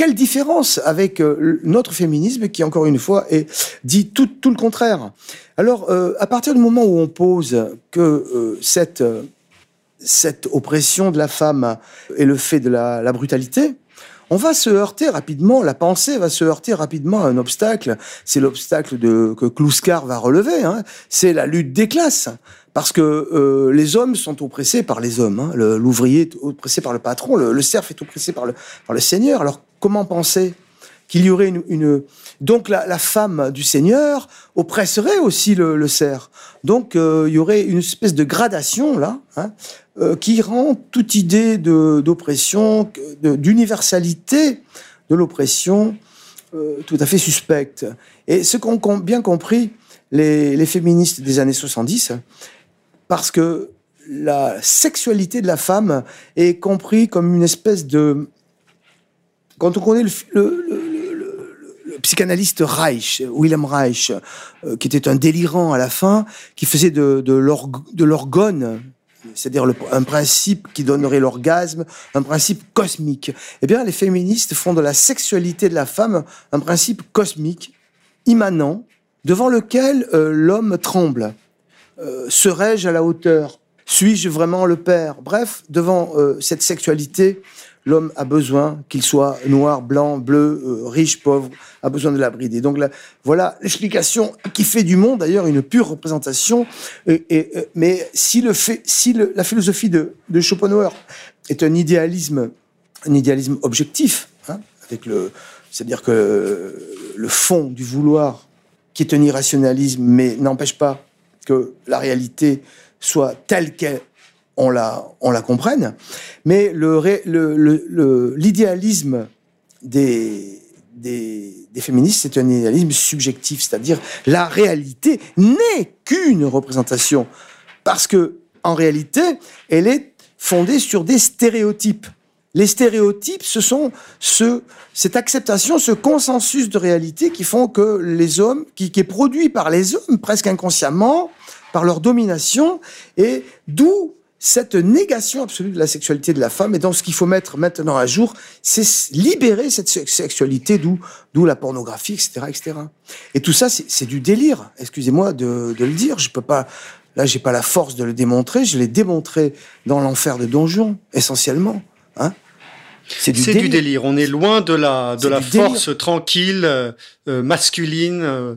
quelle différence avec euh, notre féminisme qui, encore une fois, est, dit tout, tout le contraire. Alors, euh, à partir du moment où on pose que euh, cette, cette oppression de la femme est le fait de la, la brutalité, on va se heurter rapidement, la pensée va se heurter rapidement à un obstacle. C'est l'obstacle que Kluskar va relever. Hein. C'est la lutte des classes. Parce que euh, les hommes sont oppressés par les hommes. Hein. L'ouvrier est oppressé par le patron, le, le serf est oppressé par le, par le seigneur. Alors comment penser? Qu'il y aurait une, donc la, femme du seigneur oppresserait aussi le, cerf. Donc euh, il y aurait une espèce de gradation là hein, euh, qui rend toute idée d'oppression, d'universalité de l'oppression euh, tout à fait suspecte. Et ce qu'ont bien compris les, féministes des années 70, parce que la sexualité de la femme est compris comme une espèce de... Quand on connaît le psychanalyste Reich, Wilhelm Reich, euh, qui était un délirant à la fin, qui faisait de, l'orgone, c'est-à-dire un principe qui donnerait l'orgasme, un principe cosmique. Eh bien, les féministes font de la sexualité de la femme un principe cosmique, immanent, devant lequel euh, l'homme tremble. Euh, serais-je à la hauteur? Suis-je vraiment le père? Bref, devant cette sexualité, l'homme a besoin, qu'il soit noir, blanc, bleu, euh, riche, pauvre, a besoin de la brider. Donc là, voilà l'explication qui fait du monde d'ailleurs une pure représentation. Et, euh, mais si, la philosophie de, Schopenhauer est un idéalisme, un idéalisme objectif, hein, c'est-à-dire que le fond du vouloir, qui est un irrationalisme, mais n'empêche pas que la réalité soit telle qu'on la, on la comprenne. Mais l'idéalisme le, des, féministes, c'est un idéalisme subjectif, c'est-à-dire la réalité n'est qu'une représentation, parce que en réalité, elle est fondée sur des stéréotypes. Les stéréotypes, ce sont ce, cette acceptation, ce consensus de réalité qui font que les hommes, qui, qui est produit par les hommes presque inconsciemment, par leur domination, et d'où cette négation absolue de la sexualité de la femme. Et donc, ce qu'il faut mettre maintenant à jour, c'est libérer cette sexualité, d'où d'où la pornographie, etc., etc. Et tout ça, c'est du délire. Excusez-moi de, de le dire. Je peux pas. Là, j'ai pas la force de le démontrer. Je l'ai démontré dans l'enfer de Donjon, essentiellement. Hein c'est du, du, délire. On est loin de la de la force délire. tranquille, euh, masculine, euh,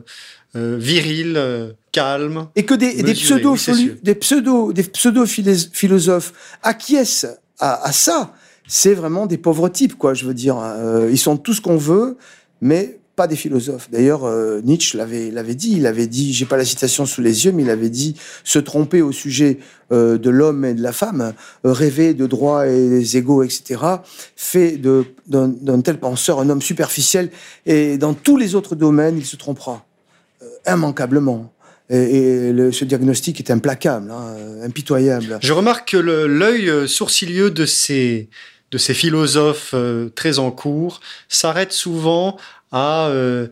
euh, virile, euh, calme. Et que des, des pseudo oui, des pseudo des pseudo philosophes acquiescent à, à ça. C'est vraiment des pauvres types, quoi. Je veux dire, euh, ils sont tout ce qu'on veut, mais pas des philosophes. D'ailleurs, euh, Nietzsche l'avait l'avait dit. Il avait dit, j'ai pas la citation sous les yeux, mais il avait dit se tromper au sujet euh, de l'homme et de la femme, rêver de droits et des égaux, etc. fait de d'un tel penseur un homme superficiel et dans tous les autres domaines, il se trompera immanquablement. Et, ce diagnostic est implacable, hein, impitoyable. Je remarque que l'œil sourcilieux de ces de ces philosophes euh, très en cours s'arrête souvent à, euh,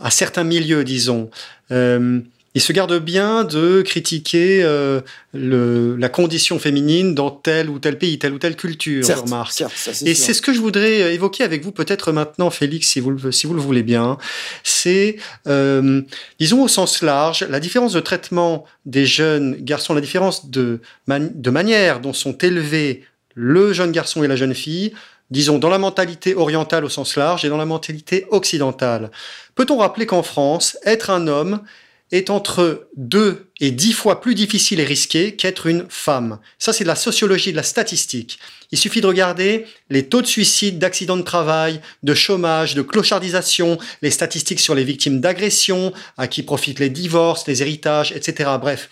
à certains milieux, disons. Euh, il se garde bien de critiquer euh, le, la condition féminine dans tel ou tel pays, telle ou telle culture, certes, je remarque. Certes, ça, Et c'est ce que je voudrais évoquer avec vous, peut-être maintenant, Félix, si vous le, si vous le voulez bien. C'est, euh, disons au sens large, la différence de traitement des jeunes garçons, la différence de, man de manière dont sont élevés le jeune garçon et la jeune fille, disons dans la mentalité orientale au sens large et dans la mentalité occidentale. Peut-on rappeler qu'en France, être un homme est entre deux et dix fois plus difficile et risqué qu'être une femme. Ça, c'est de la sociologie, de la statistique. Il suffit de regarder les taux de suicide, d'accidents de travail, de chômage, de clochardisation, les statistiques sur les victimes d'agression, à qui profitent les divorces, les héritages, etc. Bref,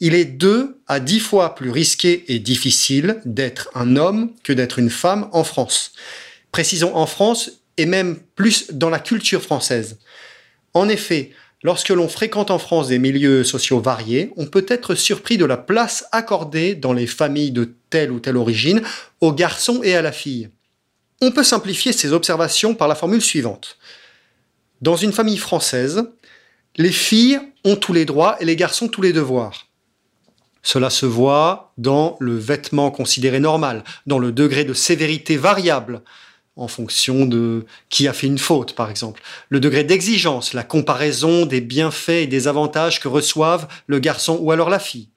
il est deux à dix fois plus risqué et difficile d'être un homme que d'être une femme en France. Précisons en France et même plus dans la culture française. En effet, Lorsque l'on fréquente en France des milieux sociaux variés, on peut être surpris de la place accordée dans les familles de telle ou telle origine aux garçons et à la fille. On peut simplifier ces observations par la formule suivante. Dans une famille française, les filles ont tous les droits et les garçons tous les devoirs. Cela se voit dans le vêtement considéré normal, dans le degré de sévérité variable, en fonction de qui a fait une faute, par exemple. Le degré d'exigence, la comparaison des bienfaits et des avantages que reçoivent le garçon ou alors la fille.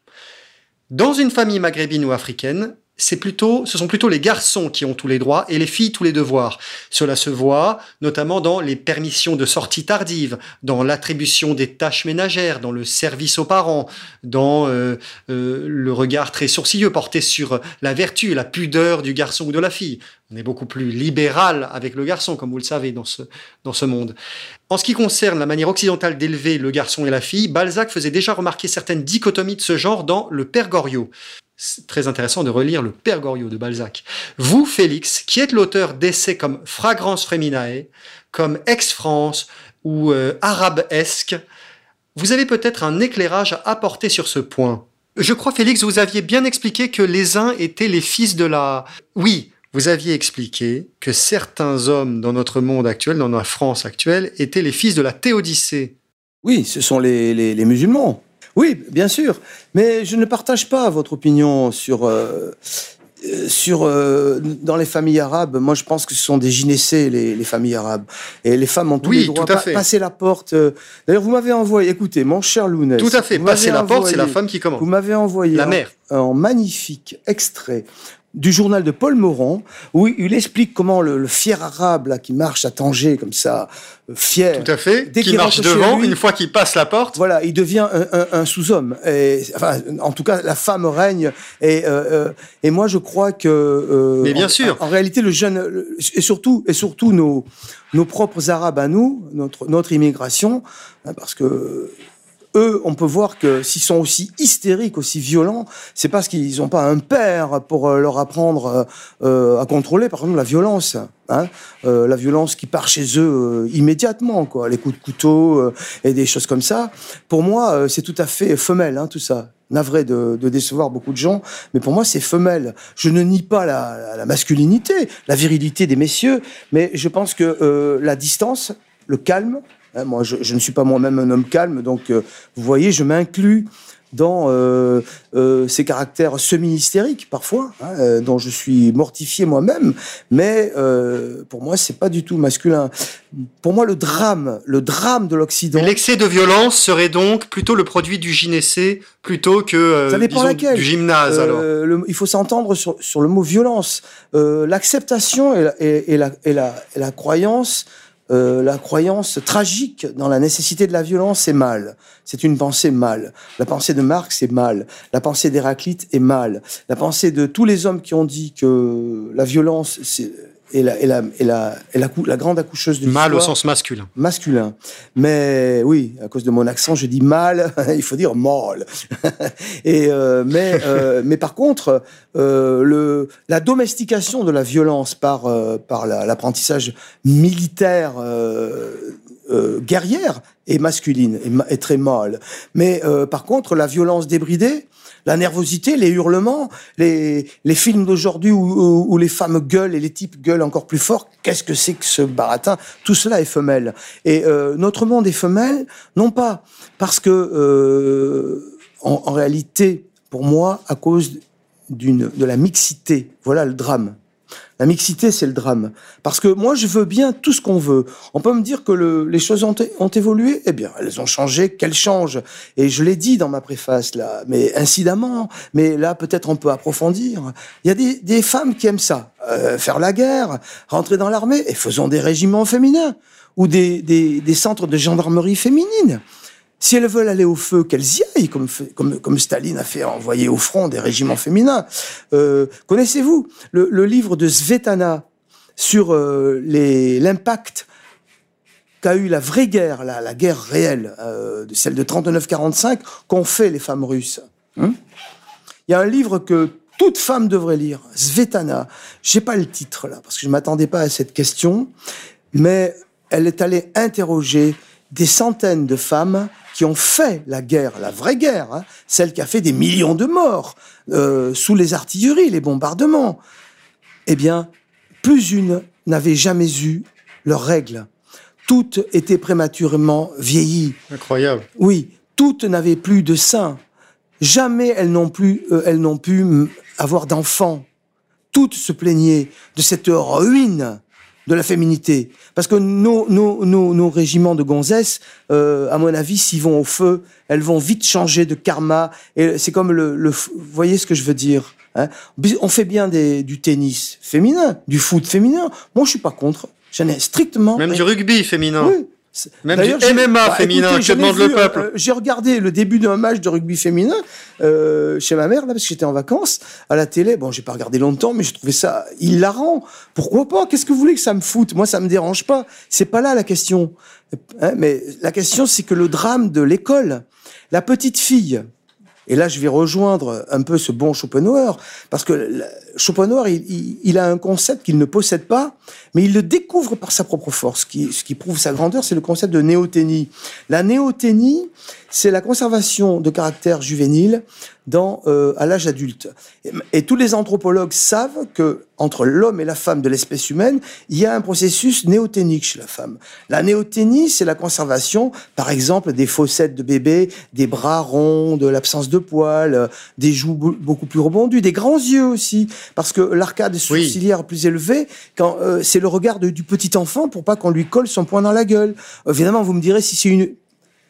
Dans une famille maghrébine ou africaine, c'est plutôt, ce sont plutôt les garçons qui ont tous les droits et les filles tous les devoirs. Cela se voit notamment dans les permissions de sortie tardive, dans l'attribution des tâches ménagères, dans le service aux parents, dans euh, euh, le regard très sourcilleux porté sur la vertu, la pudeur du garçon ou de la fille. On est beaucoup plus libéral avec le garçon, comme vous le savez, dans ce, dans ce monde. En ce qui concerne la manière occidentale d'élever le garçon et la fille, Balzac faisait déjà remarquer certaines dichotomies de ce genre dans Le Père Goriot c'est très intéressant de relire le Père Goriot de Balzac. Vous, Félix, qui êtes l'auteur d'essais comme Fragrance Feminae, comme Ex-France ou euh, Arabesque, vous avez peut-être un éclairage à apporter sur ce point. Je crois, Félix, vous aviez bien expliqué que les uns étaient les fils de la... Oui, vous aviez expliqué que certains hommes dans notre monde actuel, dans la France actuelle, étaient les fils de la théodicée. Oui, ce sont les, les, les musulmans. Oui, bien sûr, mais je ne partage pas votre opinion sur euh, sur euh, dans les familles arabes. Moi, je pense que ce sont des gynécées les, les familles arabes et les femmes ont tous oui, les droits. Tout à fait. passer la porte. Euh, D'ailleurs, vous m'avez envoyé. Écoutez, mon cher Lounès. Tout à fait. Passer la envoyé, porte, c'est la femme qui commande. Vous m'avez envoyé la mère un magnifique extrait du journal de Paul Morand, où il explique comment le, le fier arabe là, qui marche à Tanger comme ça, euh, fier. Tout à fait. Dès qui qu'il marche devant, lui- une fois qu'il passe la porte. Voilà, il devient un, un- un sous-homme. Enfin, en tout cas, la femme règne. Et, euh, euh, et moi, je crois que. euh, Mais bien en- sûr. En, réalité, le jeune et surtout et surtout nos nos propres Arabes à nous, notre notre immigration, hein, parce que eux, on peut voir que s'ils sont aussi hystériques, aussi violents, c'est parce qu'ils n'ont pas un père pour euh, leur apprendre euh, euh, à contrôler, par exemple, la violence. Hein Euh, la violence qui part chez eux euh, immédiatement, quoi, les coups de couteau euh, et des choses comme ça. Pour moi, c'est tout à fait femelle, hein, tout ça. Navré de, de décevoir beaucoup de gens, mais pour moi, c'est femelle. Je ne nie pas la, la- masculinité, la virilité des messieurs, mais je pense que la distance, le calme, Hein, moi, je, je ne suis pas moi-même un homme calme, donc euh, vous voyez, je m'inclus dans euh, euh, ces caractères semi-hystériques parfois, hein, dont je suis mortifié moi-même, mais euh, pour moi, c'est pas du tout masculin. Pour moi, le drame, le drame de l'Occident. L'excès de violence serait donc plutôt le produit du gynécée plutôt que Ça dépend disons, laquelle. du gymnase. alors. Le- il faut s'entendre sur, sur le mot violence. L'acceptation et, la- et- et la, et, la, et la croyance, euh, la croyance tragique dans la nécessité de la violence, c'est mal. C'est une pensée mal. La pensée de Marx est mal. La pensée d'Héraclite est mal. La pensée de tous les hommes qui ont dit que la violence c'est est la, est la, est la, est la, cou- la grande accoucheuse de Mal au sens masculin. masculin. Mais oui, à cause de mon accent, je dis mal, il faut dire mal. Et euh, mais euh, mais par contre, euh, le la domestication de la violence par par la- l'apprentissage militaire guerrière est masculine est, est très mâle. Mais par contre, la violence débridée la nervosité, les hurlements, les, les films d'aujourd'hui où, où- où les femmes gueulent et les types gueulent encore plus fort, qu'est-ce que c'est que ce baratin? Tout cela est femelle. Et euh, notre monde est femelle, non pas parce que, euh, en, en réalité, pour moi, à cause d'une de la mixité. Voilà le drame. La mixité, c'est le drame. Parce que moi, je veux bien tout ce qu'on veut. On peut me dire que le- les choses ont, ont évolué? Eh bien, elles ont changé. Qu'elles changent. Et je l'ai dit dans ma préface, là, mais incidemment. Mais là, peut-être on peut approfondir. Il y a des, des femmes qui aiment ça. Euh, faire la guerre, rentrer dans l'armée, et faisons des régiments féminins. Ou des, des, des centres de gendarmerie féminine. Si elles veulent aller au feu, qu'elles y aillent, comme, comme, comme Staline a fait envoyer au front des régiments féminins. Euh, Connaissez-vous le, livre de Svetana sur euh, l'impact qu'a eu la vraie guerre, la, guerre réelle, euh, celle de 39-45, qu'ont fait les femmes russes Hein? Il y a un livre que toute femme devrait lire, Svetana. J'ai pas le titre là, parce que je m'attendais pas à cette question, mais elle est allée interroger des centaines de femmes qui ont fait la guerre, la vraie guerre, hein, celle qui a fait des millions de morts euh, sous les artilleries, les bombardements. Eh bien, plus une n'avait jamais eu leurs règles. Toutes étaient prématurément vieillies. Incroyable. Oui, toutes n'avaient plus de sein. Jamais elles n'ont plus, euh, elles n'ont pu avoir d'enfants. Toutes se plaignaient de cette ruine de la féminité. Parce que nos, nos, nos, nos régiments de gonzesses, euh, à mon avis, s'ils vont au feu, elles vont vite changer de karma. Et c'est comme le, le, vous voyez ce que je veux dire hein? On fait bien des, du tennis féminin, du foot féminin. Moi, je suis pas contre. J'en ai strictement Même du rugby féminin. oui. Même D'ailleurs, du MMA féminin, que j'en ai demande le peuple euh, J'ai regardé le début d'un match de rugby féminin euh, chez ma mère, là, parce que j'étais en vacances, à la télé. Bon, j'ai pas regardé longtemps, mais j'ai trouvé ça hilarant. Pourquoi pas? Qu'est-ce que vous voulez que ça me foute? Moi, ça me dérange pas. C'est pas là la question. Hein, mais la question, c'est que le drame de l'école, la petite fille, et là, je vais rejoindre un peu ce bon Schopenhauer, parce que Schopenhauer, il, il- il a un concept qu'il ne possède pas, mais il le découvre par sa propre force. Ce qui, ce qui prouve sa grandeur, c'est le concept de néothénie. La néothénie, c'est la conservation de caractère juvénile dans, euh, à l'âge adulte. Et, et tous les anthropologues savent que entre l'homme et la femme de l'espèce humaine, il y a un processus néothénique chez la femme. La néothénie, c'est la conservation, par exemple, des fossettes de bébé, des bras ronds, de l'absence de poils, euh, des joues beaucoup plus rebondues, des grands yeux aussi, parce que l'arcade sourcilière plus élevée, quand euh, c'est le regard de- du petit enfant pour pas qu'on lui colle son poing dans la gueule. Évidemment, vous me direz si c'est une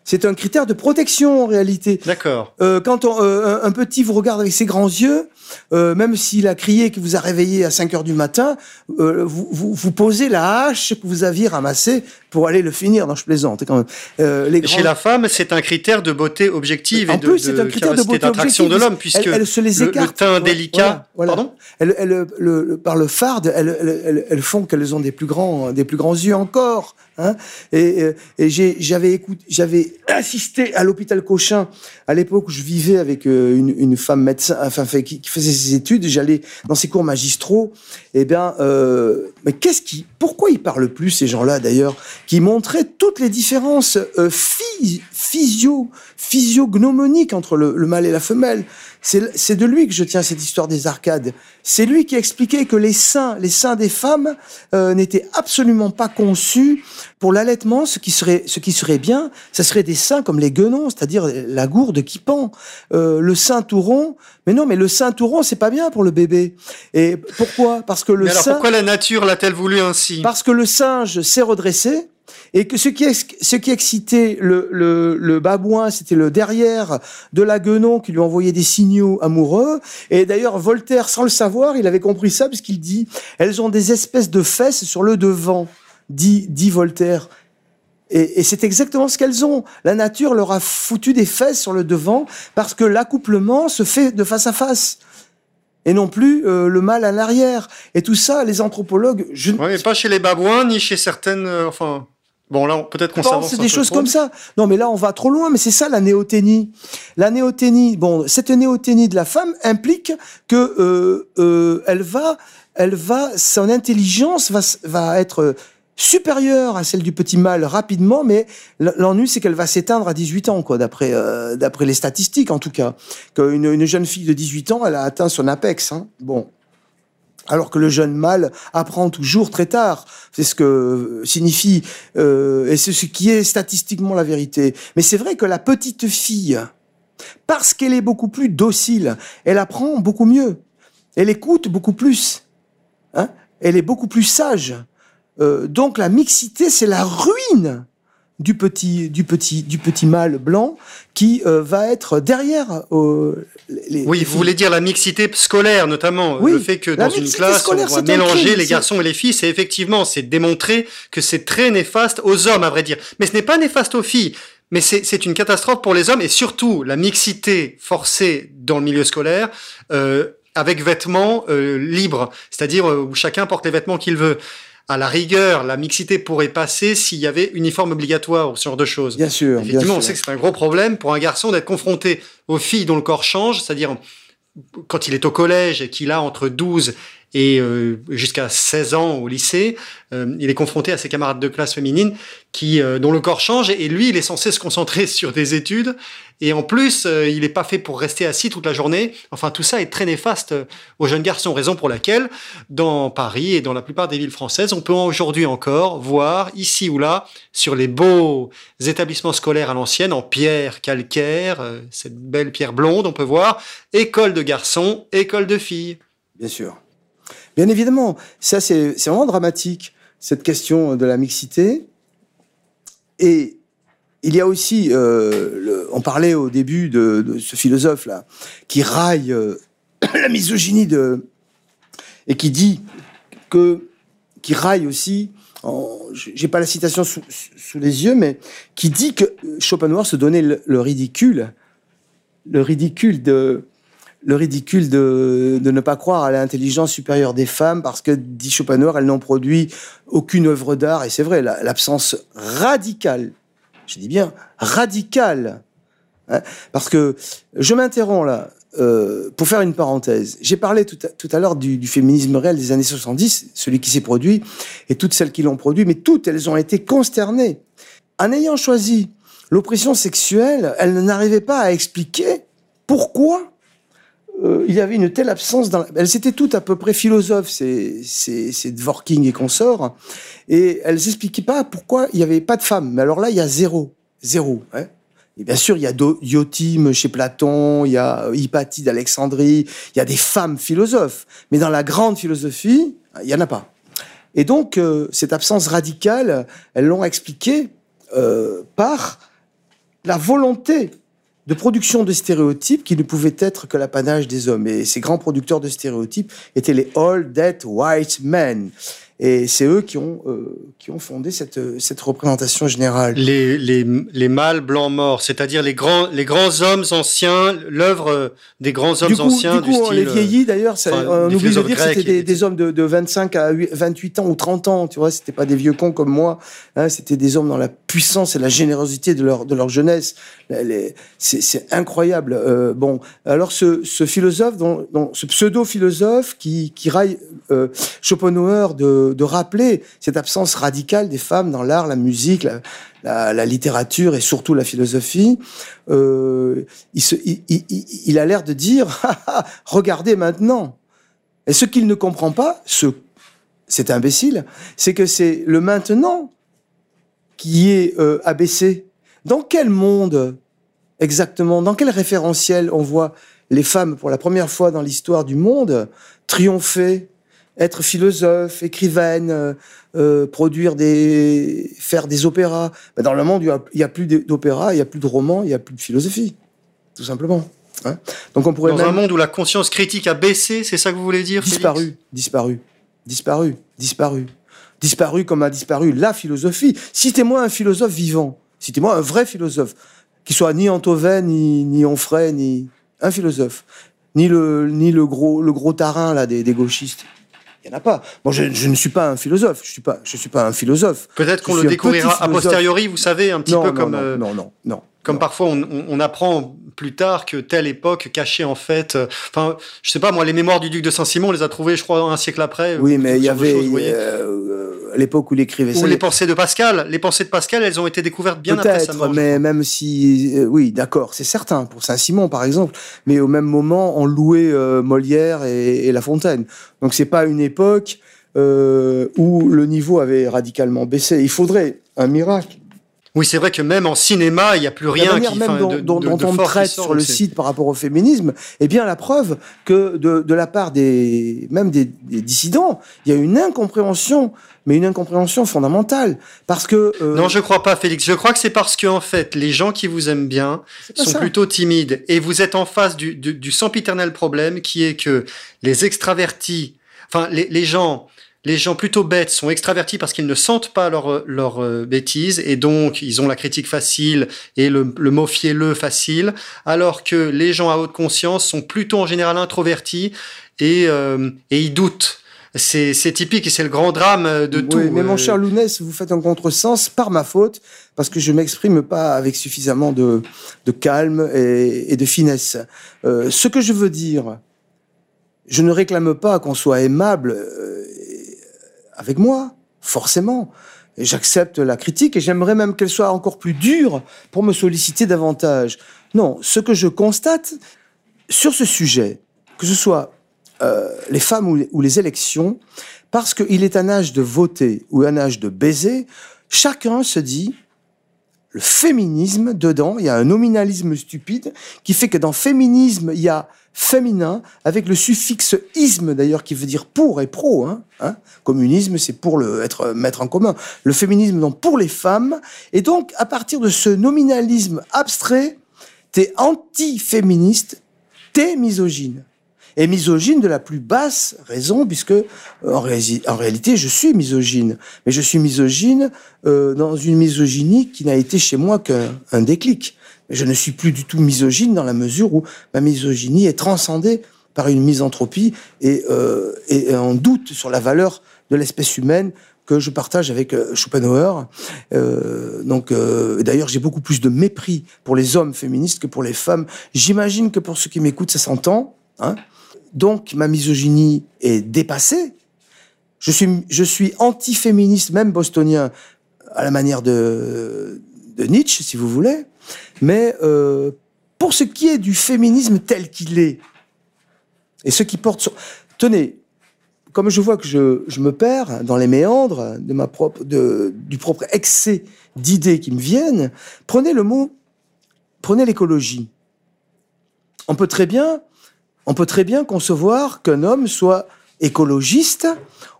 C'est un critère de protection en réalité. D'accord. Euh, quand on, euh, un petit vous regarde avec ses grands yeux, euh, même s'il a crié que vous a réveillé à 5 heures du matin, euh, vous, vous, vous posez la hache que vous aviez ramassée pour aller le finir. Non, je plaisante quand même. Euh, les Et Chez grands- la femme, c'est un critère de beauté objective En et de, plus, c'est un critère de beauté d'attraction de l'homme, puisque Elle- elle se les le- le, écarte. teint délicat. voilà. Pardon elles, elles- le- le- par le farde, elles, elles- font qu'elles ont des plus grands, des plus grands yeux encore. Hein et euh, et j'avais écouté, j'avais assisté à l'hôpital Cochin à l'époque où je vivais avec euh, une, femme médecin, enfin qui, faisait ses études. J'allais dans ses cours magistraux. Eh bien, euh, mais qu'est-ce qui, pourquoi ils parlent plus ces gens-là d'ailleurs, qui montraient toutes les différences euh, phy- physio, physiognomoniques entre le mâle et la femelle? C'est de lui que je tiens cette histoire des arcades. C'est lui qui expliquait que les seins, les seins des femmes euh, n'étaient absolument pas conçus pour l'allaitement. Ce qui serait, ce qui serait bien, ce serait des seins comme les guenons, c'est-à-dire la gourde qui pend. Euh, le sein tout rond, mais non, mais le sein tout rond, c'est pas bien pour le bébé. Et pourquoi? Parce que le Mais alors sein, pourquoi la nature l'a-t-elle voulu ainsi? Parce que le singe s'est redressé et que ce qui, excitait le, babouin, c'était le derrière de la guenon qui lui envoyait des signaux amoureux. Et d'ailleurs, Voltaire, sans le savoir, il avait compris ça puisqu'il dit « Elles ont des espèces de fesses sur le devant », dit, Voltaire. Et, c'est exactement ce qu'elles ont. La nature leur a foutu des fesses sur le devant parce que l'accouplement se fait de face à face et non plus euh, le mâle à l'arrière. Et tout ça, les anthropologues, je Ouais, mais pas chez les babouins, ni chez certaines... euh, enfin... Bon, là, peut-être qu'on s'avance c'est des choses trop. comme ça. Non, mais là, on va trop loin, mais c'est ça la néoténie. La néoténie, bon, cette néoténie de la femme implique que euh, euh, elle va, elle va, son intelligence va, être supérieure à celle du petit mâle rapidement, mais l'ennui, c'est qu'elle va s'éteindre à 18 ans, quoi, d'après euh, d'après les statistiques, en tout cas. Qu'une une jeune fille de 18 ans, elle a atteint son apex. Hein. Bon. Alors que le jeune mâle apprend toujours très tard. C'est ce que signifie, euh, et c'est ce qui est statistiquement la vérité. Mais c'est vrai que la petite fille, parce qu'elle est beaucoup plus docile, elle apprend beaucoup mieux. Elle écoute beaucoup plus. Hein elle est beaucoup plus sage. Euh, donc la mixité, c'est la ruine du petit, du petit, du petit mâle blanc qui euh, va être derrière euh, les. Oui, les vous voulez dire la mixité scolaire, notamment. Oui, le fait que dans une classe, on va mélanger les garçons et les filles, c'est effectivement, c'est démontré que c'est très néfaste aux hommes, à vrai dire. Mais ce n'est pas néfaste aux filles. Mais c'est c'est une catastrophe pour les hommes et surtout la mixité forcée dans le milieu scolaire euh, avec vêtements euh, libres, c'est-à-dire euh, où chacun porte les vêtements qu'il veut. À la rigueur, la mixité pourrait passer s'il y avait uniforme obligatoire ou ce genre de choses. Bien sûr. bien Effectivement, on sait que c'est un gros problème pour un garçon d'être confronté aux filles dont le corps change, c'est-à-dire quand il est au collège et qu'il a entre 12 et euh, jusqu'à 16 ans au lycée, euh, il est confronté à ses camarades de classe féminines qui euh, dont le corps change et lui il est censé se concentrer sur des études et en plus euh, il n'est pas fait pour rester assis toute la journée. Enfin tout ça est très néfaste euh, aux jeunes garçons, raison pour laquelle dans Paris et dans la plupart des villes françaises, on peut aujourd'hui encore voir ici ou là sur les beaux établissements scolaires à l'ancienne en pierre calcaire, euh, cette belle pierre blonde, on peut voir école de garçons, école de filles. Bien sûr. Bien évidemment, ça c'est vraiment dramatique, cette question de la mixité. Et il y a aussi, euh, on parlait au début de, ce philosophe-là, qui raille euh, la misogynie de, et qui dit que, qui raille aussi, j'ai pas la citation sous, les yeux, mais qui dit que Schopenhauer se donnait le ridicule, le ridicule de, le ridicule de, ne pas croire à l'intelligence supérieure des femmes parce que, dit Schopenhauer, elles n'ont produit aucune œuvre d'art. Et c'est vrai, la- l'absence radicale, je dis bien radicale, hein, parce que je m'interromps là euh, pour faire une parenthèse. J'ai parlé tout à, tout à l'heure du, du féminisme réel des années 70, celui qui s'est produit, et toutes celles qui l'ont produit, mais toutes, elles ont été consternées. En ayant choisi l'oppression sexuelle, elles n'arrivaient pas à expliquer pourquoi euh, il y avait une telle absence dans. Elles étaient toutes à peu près philosophes, c'est Dworkin et consorts, et elles expliquaient pas pourquoi il y avait pas de femmes. Mais alors là, il y a zéro, zéro. Hein et bien sûr, il y a Iotime chez Platon, il y a euh, Hypatie d'Alexandrie, il y a des femmes philosophes. Mais dans la grande philosophie, il y en a pas. Et donc, euh, cette absence radicale, elles l'ont expliquée euh, par la volonté de production de stéréotypes qui ne pouvaient être que l'apanage des hommes. Et ces grands producteurs de stéréotypes étaient les All Dead White Men. Et c'est eux qui ont, euh, qui ont fondé cette, cette représentation générale. Les, les, les mâles blancs morts, c'est-à-dire les grands, les grands hommes anciens, l'œuvre des grands hommes du coup, anciens du coup, on style. les vieillit d'ailleurs. enfin, on oublie de dire que c'était des, hommes de, de 25 à 8 28 ans ou 30 ans. Tu vois, c'était pas des vieux cons comme moi. Hein, c'était des hommes dans la puissance et la générosité de leur, de leur jeunesse. C'est incroyable. Euh, bon, alors ce, ce philosophe, dont, dont- ce pseudo-philosophe qui, qui raille euh, Schopenhauer de, de rappeler cette absence radicale des femmes dans l'art, la musique, la, littérature et surtout la philosophie, euh, il a l'air de dire Ah, ah, regardez maintenant. Et ce qu'il ne comprend pas, ce, cet imbécile, c'est que c'est le maintenant qui est euh, abaissé. Dans quel monde exactement, dans quel référentiel on voit les femmes pour la première fois dans l'histoire du monde triompher, être philosophe, écrivaine, euh, euh, produire des, faire des opéras. Ben, dans le monde, il a- n'y a, plus d'opéra, il n'y a plus de romans, il n'y a plus de philosophie, tout simplement. hein. Donc on pourrait Dans même un monde où la conscience critique a baissé, c'est ça que vous voulez dire disparu, disparu, disparu, disparu, disparu comme a disparu la philosophie. Citez-moi un philosophe vivant. Citez-moi un vrai philosophe qui soit ni Antoven, ni, ni Onfray, ni un philosophe, ni le ni le gros le gros tarin là des, des gauchistes. Il n'y en a pas. Bon, je, je ne suis pas un philosophe. Je suis pas je suis pas un philosophe. Peut-être qu'on le découvrira a posteriori, vous savez, un petit non, peu non, comme, non, euh, non, non, non. Comme parfois on, on- on apprend plus tard que telle époque cachait en fait. euh, Enfin, je sais pas, moi, les mémoires du duc de Saint-Simon, on les a trouvées, je crois, un siècle après. Oui, euh, mais il y avait choses, euh, à l'époque où il écrivait ça. Ou y les pensées de Pascal. Les pensées de Pascal, elles ont été découvertes bien après sa mort. mais même si, euh, oui, d'accord, c'est certain pour Saint-Simon par exemple, mais au même moment on louait euh, Molière et, et La Fontaine. Donc c'est pas une époque euh, où le niveau avait radicalement baissé. Il faudrait un miracle. Oui, c'est vrai que même en cinéma, il n'y a plus la rien manière qui, même dont, de, dont- de- dont de on traite sort, sur le site par rapport au féminisme est bien la preuve que de, la part des même des, des dissidents, il y a une incompréhension, mais une incompréhension fondamentale parce que euh, Non, je crois pas, Félix. Je crois que c'est parce que en fait, les gens qui vous aiment bien sont ça. plutôt timides et vous êtes en face du, du, du sempiternel problème qui est que les extravertis, enfin les, les gens, les gens plutôt bêtes sont extravertis parce qu'ils ne sentent pas leur leur euh, bêtise et donc ils ont la critique facile et le, le mot fielleux facile, alors que les gens à haute conscience sont plutôt en général introvertis et euh, et ils doutent. C'est c'est typique et c'est le grand drame de Oui, tout. mais mon euh, cher Lounès, vous faites un contresens par ma faute, parce que je m'exprime pas avec suffisamment de, de calme et, et de finesse. Euh, ce que je veux dire, je ne réclame pas qu'on soit aimable euh, avec moi, forcément. J'accepte la critique et j'aimerais même qu'elle soit encore plus dure pour me solliciter davantage. Non, ce que je constate sur ce sujet, que ce soit euh, les femmes ou ou les élections, parce qu'il est un âge de voter ou un âge de baiser, chacun se dit, le féminisme, dedans, il y a un nominalisme stupide qui fait que dans féminisme, il y a féminin, avec le suffixe isme d'ailleurs, qui veut dire pour et pro. Hein, hein. Communisme, c'est pour le être mettre en commun. Le féminisme, donc pour les femmes. Et donc, à partir de ce nominalisme abstrait, t'es anti-féministe, t'es misogyne. Et misogyne de la plus basse raison, puisque euh, en, réalité, je suis misogyne. Mais je suis misogyne euh, dans une misogynie qui n'a été chez moi qu'un un déclic. Je ne suis plus du tout misogyne dans la mesure où ma misogynie est transcendée par une misanthropie et, euh, et un doute sur la valeur de l'espèce humaine que je partage avec euh, Schopenhauer. Euh, donc, euh, d'ailleurs, j'ai beaucoup plus de mépris pour les hommes féministes que pour les femmes. J'imagine que pour ceux qui m'écoutent, ça s'entend. Hein donc, ma misogynie est dépassée. Je suis, je suis anti-féministe, même bostonien, à la manière de, de Nietzsche, si vous voulez. Mais euh, pour ce qui est du féminisme tel qu'il est, et ce qui porte sur... Tenez, comme je vois que je, je me perds dans les méandres du propre excès d'idées qui me viennent, prenez le mot, prenez l'écologie. On peut très bien, on peut très bien concevoir qu'un homme soit écologiste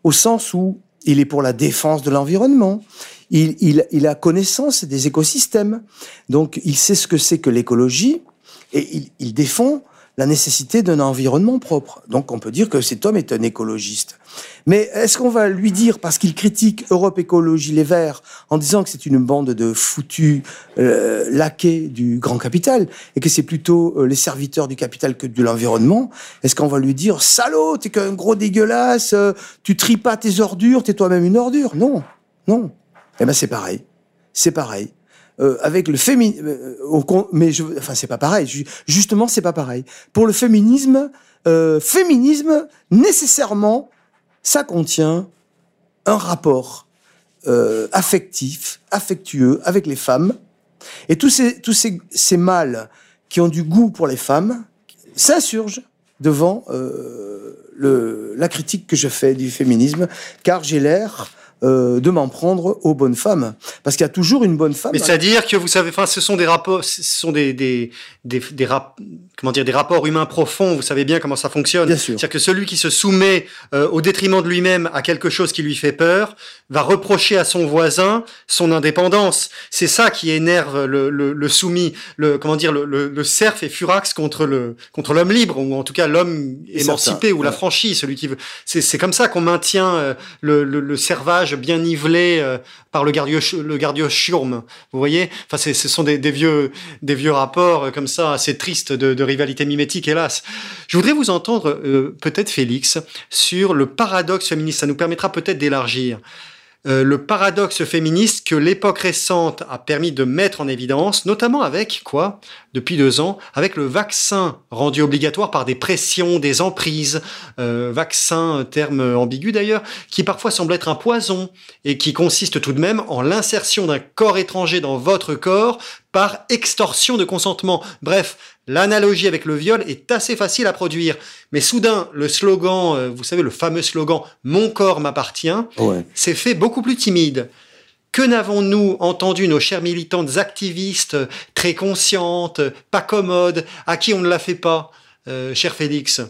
au sens où il est pour la défense de l'environnement, il, il, il a connaissance des écosystèmes. Donc, il sait ce que c'est que l'écologie et il, il défend la nécessité d'un environnement propre. Donc on peut dire que cet homme est un écologiste. Mais est-ce qu'on va lui dire, parce qu'il critique Europe Écologie Les Verts, en disant que c'est une bande de foutus euh, laquais du grand capital, et que c'est plutôt euh, les serviteurs du capital que de l'environnement, est-ce qu'on va lui dire, salaud, t'es qu'un gros dégueulasse, euh, tu tries pas tes ordures, t'es toi-même une ordure? Non, non. Eh ben c'est pareil. C'est pareil. Euh, avec le féminisme, euh, mais enfin c'est pas pareil. Justement, c'est pas pareil. Pour le féminisme, euh, féminisme nécessairement, ça contient un rapport affectif, affectueux avec les femmes, et tous ces tous ces, mâles qui ont du goût pour les femmes s'insurgent devant la critique que je fais du féminisme, car j'ai l'air euh, de m'en prendre aux bonnes femmes. Parce qu'il y a toujours une bonne femme. Mais c'est-à-dire que vous savez, enfin, ce sont des rapports, ce sont des, des, des, des rap, comment dire, des rapports humains profonds. Vous savez bien comment ça fonctionne. Bien sûr. C'est-à-dire que celui qui se soumet euh, au détriment de lui-même à quelque chose qui lui fait peur va reprocher à son voisin son indépendance. C'est ça qui énerve le, le, le soumis, le comment dire, le, le, le cerf et furax contre le contre l'homme libre ou en tout cas l'homme émancipé ou ouais. l'affranchi, celui qui veut. C'est c'est comme ça qu'on maintient euh, le, le, le servage bien nivelé euh, par le gardio le. Vous voyez? Enfin, ce sont des, des, vieux des vieux rapports euh, comme ça assez tristes de, de, rivalité mimétique, hélas. Je voudrais vous entendre euh, peut-être Félix sur le paradoxe féministe. Ça nous permettra peut-être d'élargir. Euh, le paradoxe féministe que l'époque récente a permis de mettre en évidence, notamment avec quoi? Depuis deux ans, avec le vaccin rendu obligatoire par des pressions, des emprises, euh, vaccin, terme ambigu d'ailleurs, qui parfois semble être un poison et qui consiste tout de même en l'insertion d'un corps étranger dans votre corps par extorsion de consentement. Bref, l'analogie avec le viol est assez facile à produire. Mais soudain, le slogan, euh, vous savez, le fameux slogan « Mon corps m'appartient ouais. », c'est fait beaucoup plus timide. Que n'avons-nous entendu nos chères militantes activistes, très conscientes, pas commodes, à qui on ne la fait pas, euh, cher Félix?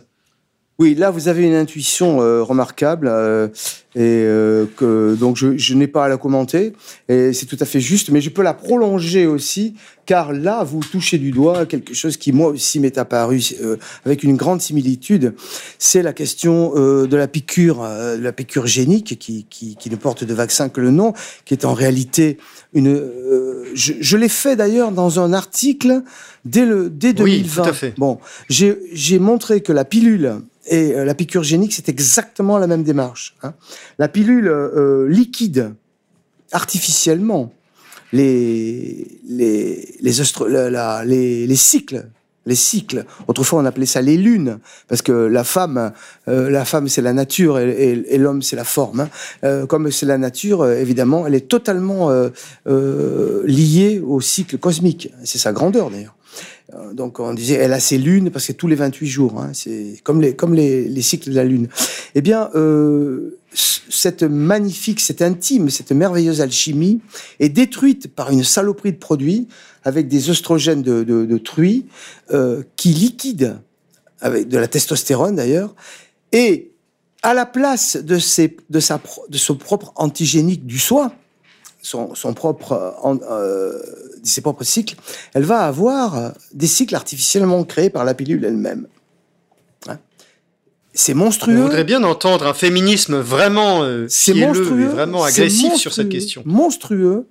Oui, là vous avez une intuition euh, remarquable euh, et euh, que donc je, je n'ai pas à la commenter et c'est tout à fait juste, mais je peux la prolonger aussi car là vous touchez du doigt quelque chose qui moi aussi m'est apparu euh, avec une grande similitude, c'est la question euh, de la piqûre, euh, la piqûre génique qui, qui, qui, ne porte de vaccin que le nom, qui est en réalité une. euh, je, je l'ai fait d'ailleurs dans un article dès le dès 2020. Oui, tout à fait. Bon, j'ai montré que la pilule et euh, la piqûre génique, c'est exactement la même démarche. Hein. La pilule euh, liquide artificiellement les les les, cycles les cycles. Autrefois, on appelait ça les lunes, parce que la femme, euh, la femme, c'est la nature et, l'homme, c'est la forme. Hein. Euh, comme c'est la nature, euh, évidemment, elle est totalement euh, liée au cycle cosmique. C'est sa grandeur, d'ailleurs. Donc on disait elle a ses lunes parce que tous les 28 jours, hein, c'est comme les comme les, les, cycles de la lune. Eh bien, euh, cette magnifique, cette intime, cette merveilleuse alchimie est détruite par une saloperie de produits avec des oestrogènes de, de, truie euh, qui liquident avec de la testostérone d'ailleurs et à la place de, ses, de, sa, de son propre antigénique du soi, son, son propre, euh, ses propres cycles, elle va avoir des cycles artificiellement créés par la pilule elle-même. Hein c'est monstrueux. On voudrait bien entendre un féminisme vraiment euh, c'est monstrueux, vraiment agressif sur cette question. Monstrueux,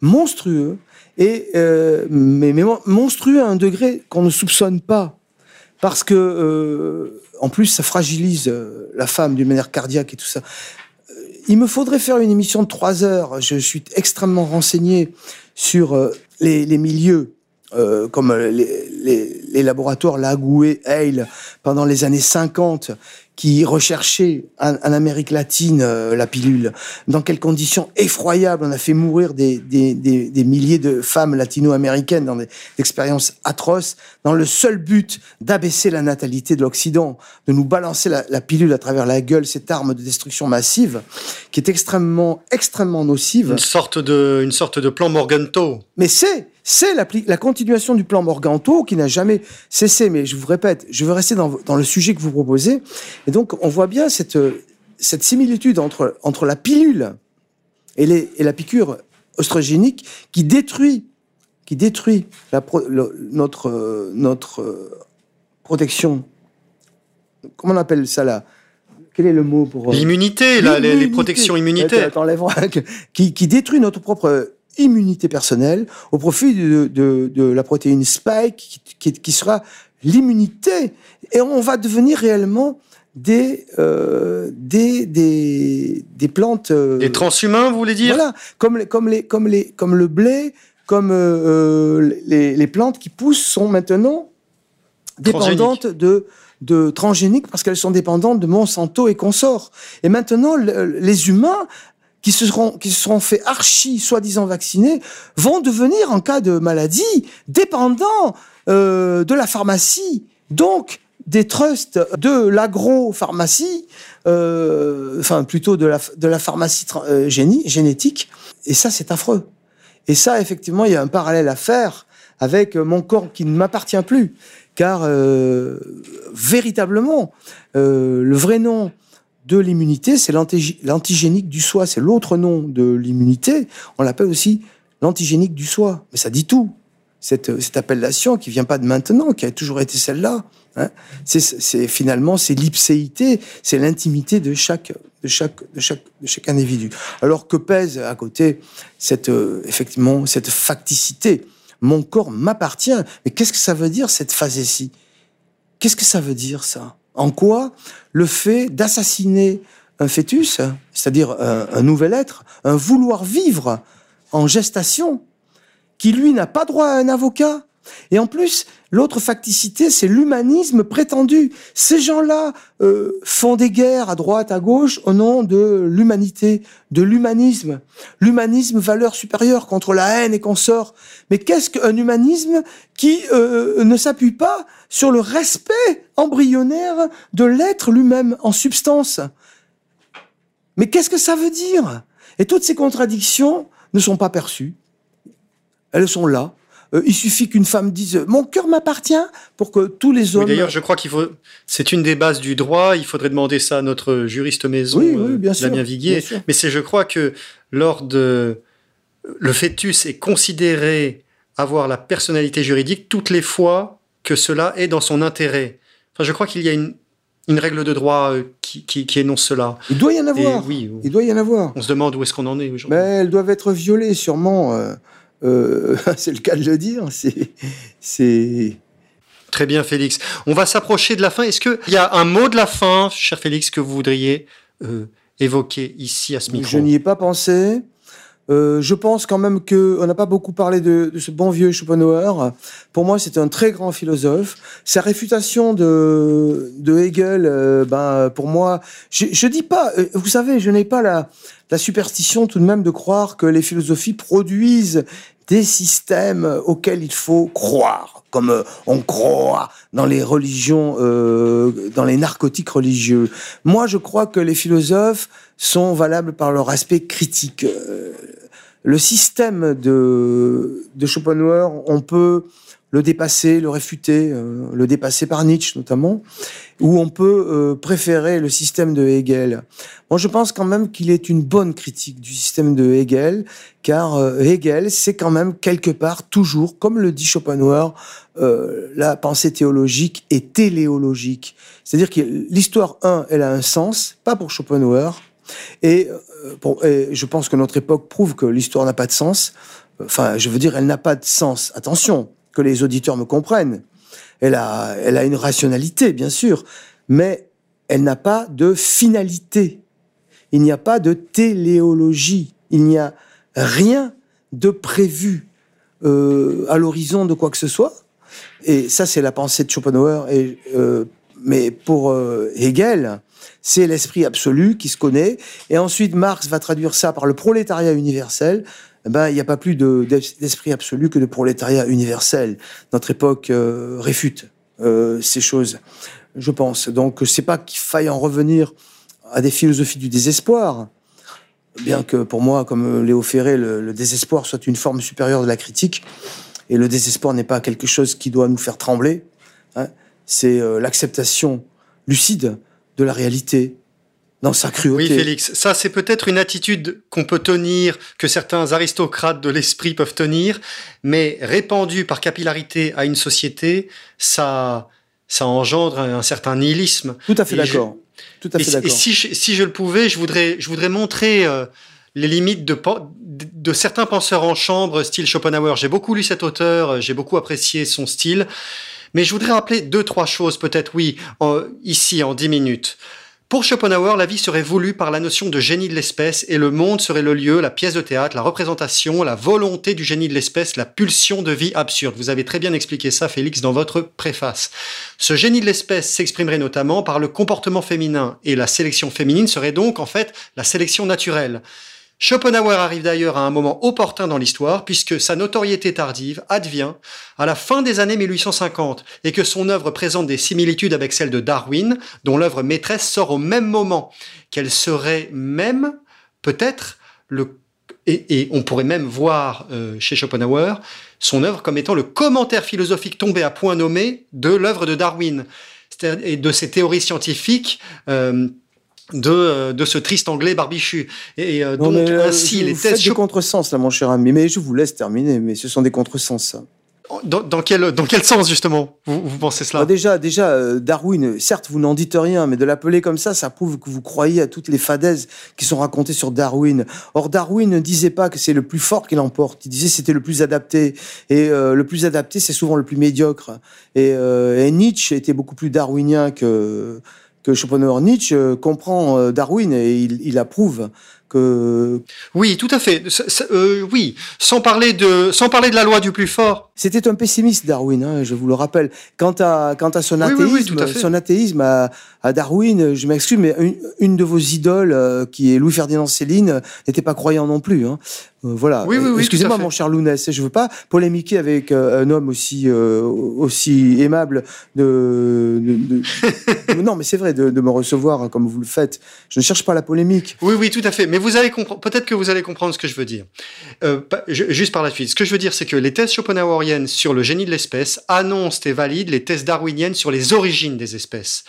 monstrueux, et euh, mais, mais, monstrueux à un degré qu'on ne soupçonne pas, parce que euh, en plus ça fragilise la femme d'une manière cardiaque et tout ça il me faudrait faire une émission de trois heures. Je suis extrêmement renseigné sur euh, les, milieux, euh, comme les, les laboratoires Lagoué, Hale, pendant les années 50, qui recherchaient en, en Amérique latine euh, la pilule. Dans quelles conditions effroyables on a fait mourir des, des, des, des milliers de femmes latino-américaines dans des expériences atroces, dans le seul but d'abaisser la natalité de l'Occident, de nous balancer la, la, pilule à travers la gueule, cette arme de destruction massive, qui est extrêmement, extrêmement nocive. Une sorte de, une sorte de plan Morganto. Mais c'est, c'est la, la, continuation du plan Morganto qui n'a jamais cessé. Mais je vous répète, je veux rester dans, dans, le sujet que vous proposez. Et donc, on voit bien cette, cette similitude entre, entre la pilule et, les, et la piqûre oestrogénique qui détruit, qui détruit la pro- le- notre, euh, notre protection. Comment on appelle ça là? Quel est le mot pour euh, L'immunité, les, protections immunitaires. Qui, qui détruit notre propre immunité personnelle au profit de, de, de la protéine spike qui, qui, qui sera l'immunité. Et on va devenir réellement des euh, des, des des plantes euh, Les transhumains, vous voulez dire? Voilà. Comme les comme les comme les comme le blé comme euh, euh, les, les plantes qui poussent sont maintenant dépendantes de de transgéniques parce qu'elles sont dépendantes de Monsanto et consorts. Et maintenant, le- les humains qui se seront, qui se seront fait archi, soi-disant vaccinés, vont devenir, en cas de maladie, dépendants euh, de la pharmacie. Donc, des trusts de l'agro-pharmacie, euh, enfin plutôt de la, de la pharmacie euh, génie- génétique. Et ça, c'est affreux. Et ça, effectivement, il y a un parallèle à faire avec mon corps qui ne m'appartient plus. Car véritablement, le vrai nom de l'immunité, c'est l'anti- l'antigénique du soi. C'est l'autre nom de l'immunité. On l'appelle aussi l'antigénique du soi. Mais ça dit tout. Cette, cette appellation qui vient pas de maintenant, qui a toujours été celle-là. hein. C'est- finalement c'est l'ipséité, c'est l'intimité de chaque de chaque de chaque de chaque individu. Alors que pèse à côté cette euh, effectivement cette facticité? Mon corps m'appartient. Mais qu'est-ce que ça veut dire cette phasétie Qu'est-ce que ça veut dire ça? En quoi le fait d'assassiner un fœtus, c'est-à-dire un, un nouvel être, un vouloir vivre en gestation, qui lui n'a pas droit à un avocat, et en plus, l'autre facticité, c'est l'humanisme prétendu. Ces gens-là euh, font des guerres à droite, à gauche, au nom de l'humanité, de l'humanisme. L'humanisme, valeur supérieure contre la haine et consorts. Mais qu'est-ce qu'un humanisme qui euh, ne s'appuie pas sur le respect embryonnaire de l'être lui-même en substance Mais qu'est-ce que ça veut dire? Et toutes ces contradictions ne sont pas perçues. Elles sont là. Euh, il suffit qu'une femme dise mon cœur m'appartient pour que tous les Oui, hommes. D'ailleurs, je crois qu'il faut. C'est une des bases du droit. Il faudrait demander ça à notre juriste maison, Oui, oui, euh, bien sûr, Damien Viguier. bien sûr. Mais c'est, je crois que lors de le fœtus est considéré avoir la personnalité juridique toutes les fois que cela est dans son intérêt. Enfin, je crois qu'il y a une, une règle de droit euh, qui, qui, qui énonce cela. Il doit y en Et avoir. oui, Il doit y en avoir. on se demande où est-ce qu'on en est aujourd'hui. Mais elles doivent être violées, sûrement. euh, euh, c'est le cas de le dire. C'est, c'est. Très bien, Félix. On va s'approcher de la fin. Est-ce qu'il y a un mot de la fin, cher Félix, que vous voudriez euh, évoquer ici à ce micro? Je n'y ai pas pensé. Euh, je pense quand même que on n'a pas beaucoup parlé de, de ce bon vieux Schopenhauer. Pour moi, c'est un très grand philosophe. Sa réfutation de, de Hegel, euh, ben pour moi, je, je dis pas. euh, Vous savez, je n'ai pas la, la superstition tout de même de croire que les philosophies produisent des systèmes auxquels il faut croire, comme euh, on croit dans les religions, euh, dans les narcotiques religieux. Moi, je crois que les philosophes sont valables par leur aspect critique. Euh, le système de, de Schopenhauer, on peut le dépasser, le réfuter, euh, le dépasser par Nietzsche notamment, ou on peut euh, préférer le système de Hegel. Moi, je pense quand même qu'il est une bonne critique du système de Hegel, car euh, Hegel, c'est quand même quelque part toujours, comme le dit Schopenhauer, euh, la pensée théologique est téléologique. C'est-à-dire que l'histoire 1, elle a un sens, pas pour Schopenhauer, et, euh, et je pense que notre époque prouve que l'histoire n'a pas de sens. Enfin, je veux dire, elle n'a pas de sens. Attention, que les auditeurs me comprennent. Elle a, elle a une rationalité, bien sûr, mais elle n'a pas de finalité. Il n'y a pas de téléologie. Il n'y a rien de prévu euh, à l'horizon de quoi que ce soit. Et ça, c'est la pensée de Schopenhauer. Et, euh, mais pour euh, Hegel, c'est l'esprit absolu qui se connaît. Et ensuite, Marx va traduire ça par le prolétariat universel. Eh Ben, il n'y a pas plus de- d'esprit absolu que de prolétariat universel. Notre époque euh, réfute euh, ces choses, je pense. Donc, c'est pas qu'il faille en revenir à des philosophies du désespoir, bien que pour moi, comme Léo Ferré, le, le désespoir soit une forme supérieure de la critique, et le désespoir n'est pas quelque chose qui doit nous faire trembler. hein. C'est euh, l'acceptation lucide de la réalité, dans sa cruauté. Oui, Félix, ça c'est peut-être une attitude qu'on peut tenir, que certains aristocrates de l'esprit peuvent tenir, mais répandue par capillarité à une société, ça, ça engendre un certain nihilisme. Tout à fait d'accord. Tout à fait d'accord. Et si je, si je le pouvais, je voudrais, je voudrais montrer euh, les limites de, de certains penseurs en chambre, style Schopenhauer. J'ai beaucoup lu cet auteur, j'ai beaucoup apprécié son style, mais je voudrais rappeler deux, trois choses, peut-être, oui, ici, en dix minutes. Pour Schopenhauer, la vie serait voulue par la notion de génie de l'espèce et le monde serait le lieu, la pièce de théâtre, la représentation, la volonté du génie de l'espèce, la pulsion de vie absurde. Vous avez très bien expliqué ça, Félix, dans votre préface. Ce génie de l'espèce s'exprimerait notamment par le comportement féminin et la sélection féminine serait donc en fait la sélection naturelle. Schopenhauer arrive d'ailleurs à un moment opportun dans l'histoire, puisque sa notoriété tardive advient à la fin des années 1850, et que son œuvre présente des similitudes avec celle de Darwin, dont l'œuvre maîtresse sort au même moment, qu'elle serait même, peut-être, le et, on pourrait même voir euh, chez Schopenhauer son œuvre comme étant le commentaire philosophique tombé à point nommé de l'œuvre de Darwin et de ses théories scientifiques euh, de, euh, de ce triste anglais barbichu. Et euh, donc, euh, ainsi, les thèses. des contresens, là, mon cher ami. Mais je vous laisse terminer, mais ce sont des contresens, ça. Dans, dans, quel, dans quel sens, justement, vous, vous pensez cela? Bah, Déjà, déjà Darwin, certes, vous n'en dites rien, mais de l'appeler comme ça, ça prouve que vous croyez à toutes les fadaises qui sont racontées sur Darwin. Or, Darwin ne disait pas que c'est le plus fort qui l'emporte. Il disait que c'était le plus adapté. Et le plus adapté, c'est souvent le plus médiocre. Et, et Nietzsche était beaucoup plus darwinien que que Schopenhauer Nietzsche euh, comprend euh, Darwin et il, il approuve que oui, tout à fait. Euh, oui, sans parler de sans parler de la loi du plus fort. C'était un pessimiste Darwin, hein, je vous le rappelle. Quant à quant à son athéisme, son athéisme à, à, Darwin, je m'excuse, mais une, une, de vos idoles, qui est Louis Ferdinand Céline, n'était pas croyant non plus. Hein. Euh, voilà. Oui, oui, Excusez-moi, mon cher Lounès, je veux pas polémiquer avec euh, un homme aussi euh, aussi aimable de, de, non, mais c'est vrai de, de, me recevoir comme vous le faites. Je ne cherche pas la polémique. Oui, oui, tout à fait. Mais vous allez comprendre. Peut-être que vous allez comprendre ce que je veux dire. Euh, juste par la suite, ce que je veux dire, c'est que les thèses schopenhaueriennes sur le génie de l'espèce annoncent et valident les thèses darwiniennes sur les origines des espèces.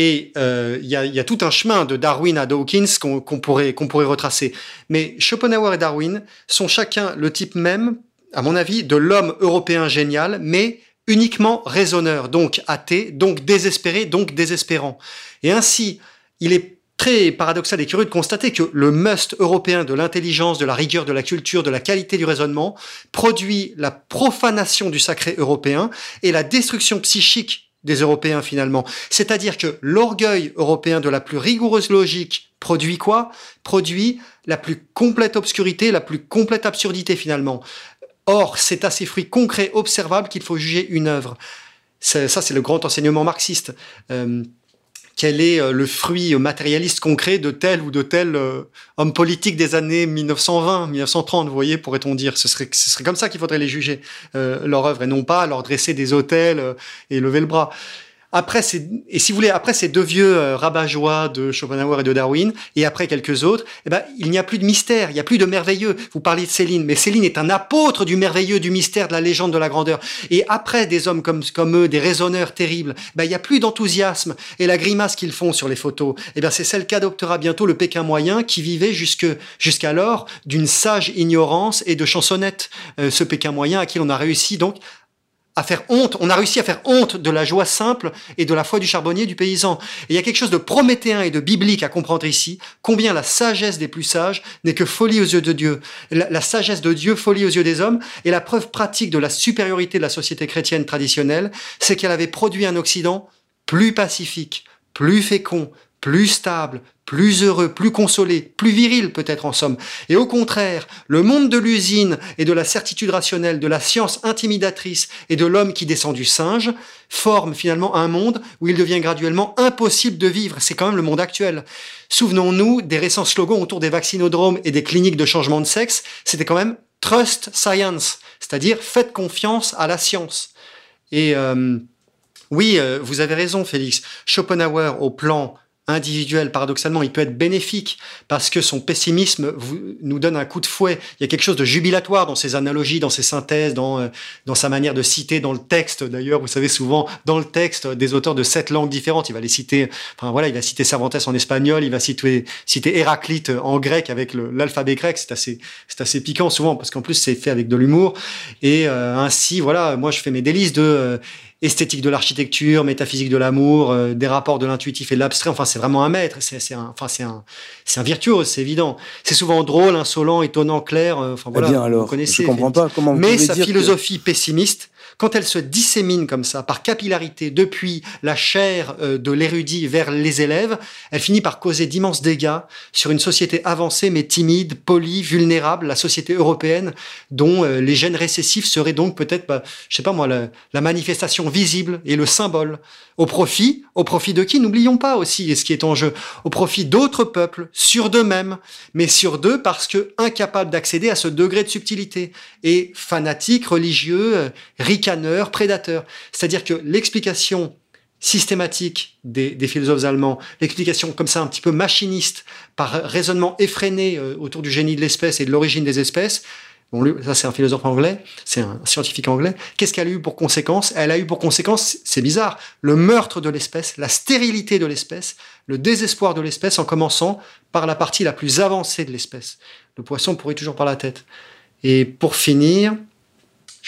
Et euh, il y, a, tout un chemin de Darwin à Dawkins qu'on pourrait, qu'on pourrait retracer. Mais Schopenhauer et Darwin sont chacun le type même, à mon avis, de l'homme européen génial, mais uniquement raisonneur, donc athée, donc désespéré, donc désespérant. Et ainsi, il est très paradoxal et curieux de constater que le must européen de l'intelligence, de la rigueur, de la culture, de la qualité du raisonnement produit la profanation du sacré européen et la destruction psychique des Européens finalement. C'est-à-dire que l'orgueil européen de la plus rigoureuse logique produit quoi? Produit la plus complète obscurité, la plus complète absurdité finalement. Or, c'est à ces fruits concrets, observables, qu'il faut juger une œuvre. Ça, c'est le grand enseignement marxiste. Euh, quel est euh, le fruit matérialiste concret de tel ou de tel euh, homme politique des années 1920, 1930, vous voyez, pourrait-on dire. Ce serait, comme ça qu'il faudrait les juger, euh, leur œuvre, et non pas leur dresser des hôtels et lever le bras. Après, et si vous voulez, après ces deux vieux euh, rabat-joie de Schopenhauer et de Darwin, et après quelques autres, eh ben, il n'y a plus de mystère, il n'y a plus de merveilleux. Vous parliez de Céline, mais Céline est un apôtre du merveilleux, du mystère, de la légende, de la grandeur. Et après des hommes comme, comme eux, des raisonneurs terribles, ben, il n'y a plus d'enthousiasme. Et la grimace qu'ils font sur les photos, eh ben, c'est celle qu'adoptera bientôt le Pékin moyen qui vivait jusque, jusqu'alors d'une sage ignorance et de chansonnettes. Euh, ce Pékin moyen à qui on a réussi donc à faire honte, on a réussi à faire honte de la joie simple et de la foi du charbonnier du paysan. Et il y a quelque chose de prométhéen et de biblique à comprendre ici, combien la sagesse des plus sages n'est que folie aux yeux de Dieu. La, la, sagesse de Dieu, folie aux yeux des hommes, et la preuve pratique de la supériorité de la société chrétienne traditionnelle, c'est qu'elle avait produit un Occident plus pacifique, plus fécond, plus stable, plus heureux, plus consolé, plus viril peut-être en somme. Et au contraire, le monde de l'usine et de la certitude rationnelle, de la science intimidatrice et de l'homme qui descend du singe forme finalement un monde où il devient graduellement impossible de vivre. C'est quand même le monde actuel. Souvenons-nous des récents slogans autour des vaccinodromes et des cliniques de changement de sexe. C'était quand même Trust Science, c'est-à-dire faites confiance à la science. Et euh, oui, euh, vous avez raison, Félix. Schopenhauer, au plan individuel, paradoxalement, il peut être bénéfique parce que son pessimisme nous donne un coup de fouet. Il y a quelque chose de jubilatoire dans ses analogies, dans ses synthèses, dans, euh, dans sa manière de citer dans le texte. D'ailleurs, vous savez, souvent, dans le texte, des auteurs de sept langues différentes, il va les citer, enfin voilà, il va citer Cervantes en espagnol, il va citer, citer Héraclite en grec avec l'alphabet grec. C'est assez, c'est assez piquant souvent parce qu'en plus, c'est fait avec de l'humour. Et euh, ainsi, voilà, moi, je fais mes délices de euh, esthétique de l'architecture, métaphysique de l'amour, euh, des rapports de l'intuitif et de l'abstrait. Enfin, c'est vraiment un maître. C'est un, enfin, c'est un, c'est un virtuose, c'est évident. C'est souvent drôle, insolent, étonnant, clair. Euh, enfin voilà, eh bien, alors, vous connaissez. Je comprends pas comment. Vous Mais sa philosophie pessimiste quand elle se dissémine comme ça, par capillarité, depuis la chair euh, de l'érudit vers les élèves, elle finit par causer d'immenses dégâts sur une société avancée mais timide, polie, vulnérable, la société européenne, dont euh, les gènes récessifs seraient donc peut-être, bah, je sais pas moi, la, manifestation visible et le symbole. Au profit, au profit de qui? N'oublions pas aussi, ce qui est en jeu, au profit d'autres peuples, sur d'eux-mêmes, mais sur d'eux parce que incapables d'accéder à ce degré de subtilité, et fanatiques, religieux, prédateur. C'est-à-dire que l'explication systématique des, philosophes allemands, l'explication comme ça un petit peu machiniste, par raisonnement effréné euh, autour du génie de l'espèce et de l'origine des espèces, ça c'est un philosophe anglais, c'est un scientifique anglais. Qu'est-ce qu'elle a eu pour conséquence? Elle a eu pour conséquence, c'est bizarre, le meurtre de l'espèce, la stérilité de l'espèce, le désespoir de l'espèce, en commençant par la partie la plus avancée de l'espèce. Le poisson pourrit toujours par la tête. Et pour finir,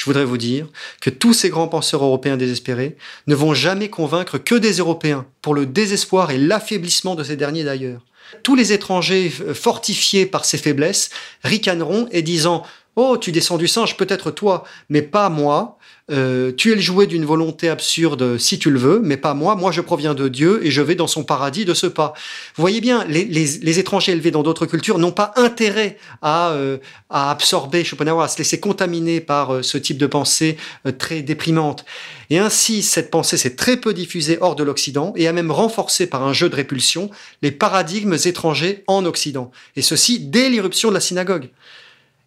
je voudrais vous dire que tous ces grands penseurs européens désespérés ne vont jamais convaincre que des Européens pour le désespoir et l'affaiblissement de ces derniers d'ailleurs. Tous les étrangers euh, fortifiés par ces faiblesses ricaneront et disant Oh, tu descends du singe, peut-être toi, mais pas moi. Euh, tu es le jouet d'une volonté absurde si tu le veux, mais pas moi. Moi, je proviens de Dieu et je vais dans son paradis de ce pas. Vous voyez bien, les, étrangers élevés dans d'autres cultures n'ont pas intérêt à, euh, absorber Schopenhauer, à se laisser contaminer par euh, ce type de pensée très déprimante. Et ainsi, cette pensée s'est très peu diffusée hors de l'Occident et a même renforcé par un jeu de répulsion les paradigmes étrangers en Occident. Et ceci dès l'irruption de la synagogue.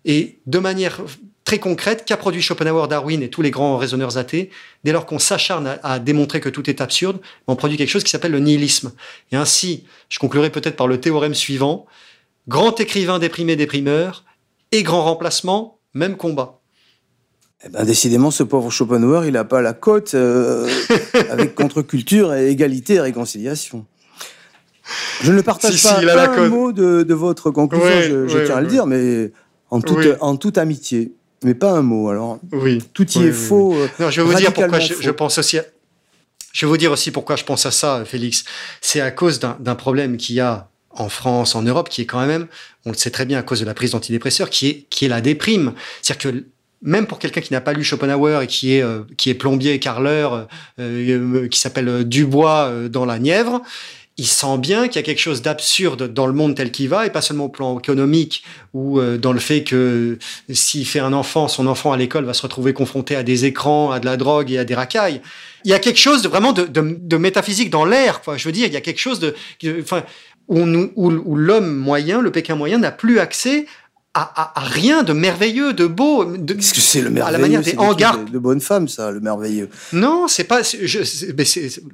Et de manière très concrète qu'a produit Schopenhauer, Darwin et tous les grands raisonneurs athées, dès lors qu'on s'acharne à, démontrer que tout est absurde, on produit quelque chose qui s'appelle le nihilisme. Et ainsi, je conclurai peut-être par le théorème suivant, grand écrivain déprimé déprimeur, et grand remplacement, même combat. Eh ben, décidément, ce pauvre Schopenhauer, il n'a pas la cote euh, avec contre-culture égalité et réconciliation. Je ne partage pas un mot de, votre conclusion, je, tiens à le dire, mais en toute, en toute amitié mais pas un mot. Alors, oui. tout y est faux. Euh, non, je vais vous dire pourquoi je, pense aussi. À... Je vais vous dire aussi pourquoi je pense à ça, Félix. C'est à cause d'un problème qu'il y a en France, en Europe, qui est quand même, on le sait très bien à cause de la prise d'antidépresseurs, qui est, qui est la déprime. C'est-à-dire que même pour quelqu'un qui n'a pas lu Schopenhauer et qui est, euh, qui est plombier, carleur, euh, qui s'appelle Dubois dans la Nièvre, il sent bien qu'il y a quelque chose d'absurde dans le monde tel qu'il va, et pas seulement au plan économique, ou euh, dans le fait que s'il fait un enfant, son enfant à l'école va se retrouver confronté à des écrans, à de la drogue et à des racailles. Il y a quelque chose de vraiment de, métaphysique dans l'air, quoi. Je veux dire, il y a quelque chose de, enfin, où, où l'homme moyen, le Pékin moyen, n'a plus accès à, rien de merveilleux, de beau. De, Qu'est-ce que c'est le merveilleux À la manière des hangars. De, de bonne femme, ça, le merveilleux. Non, c'est pas.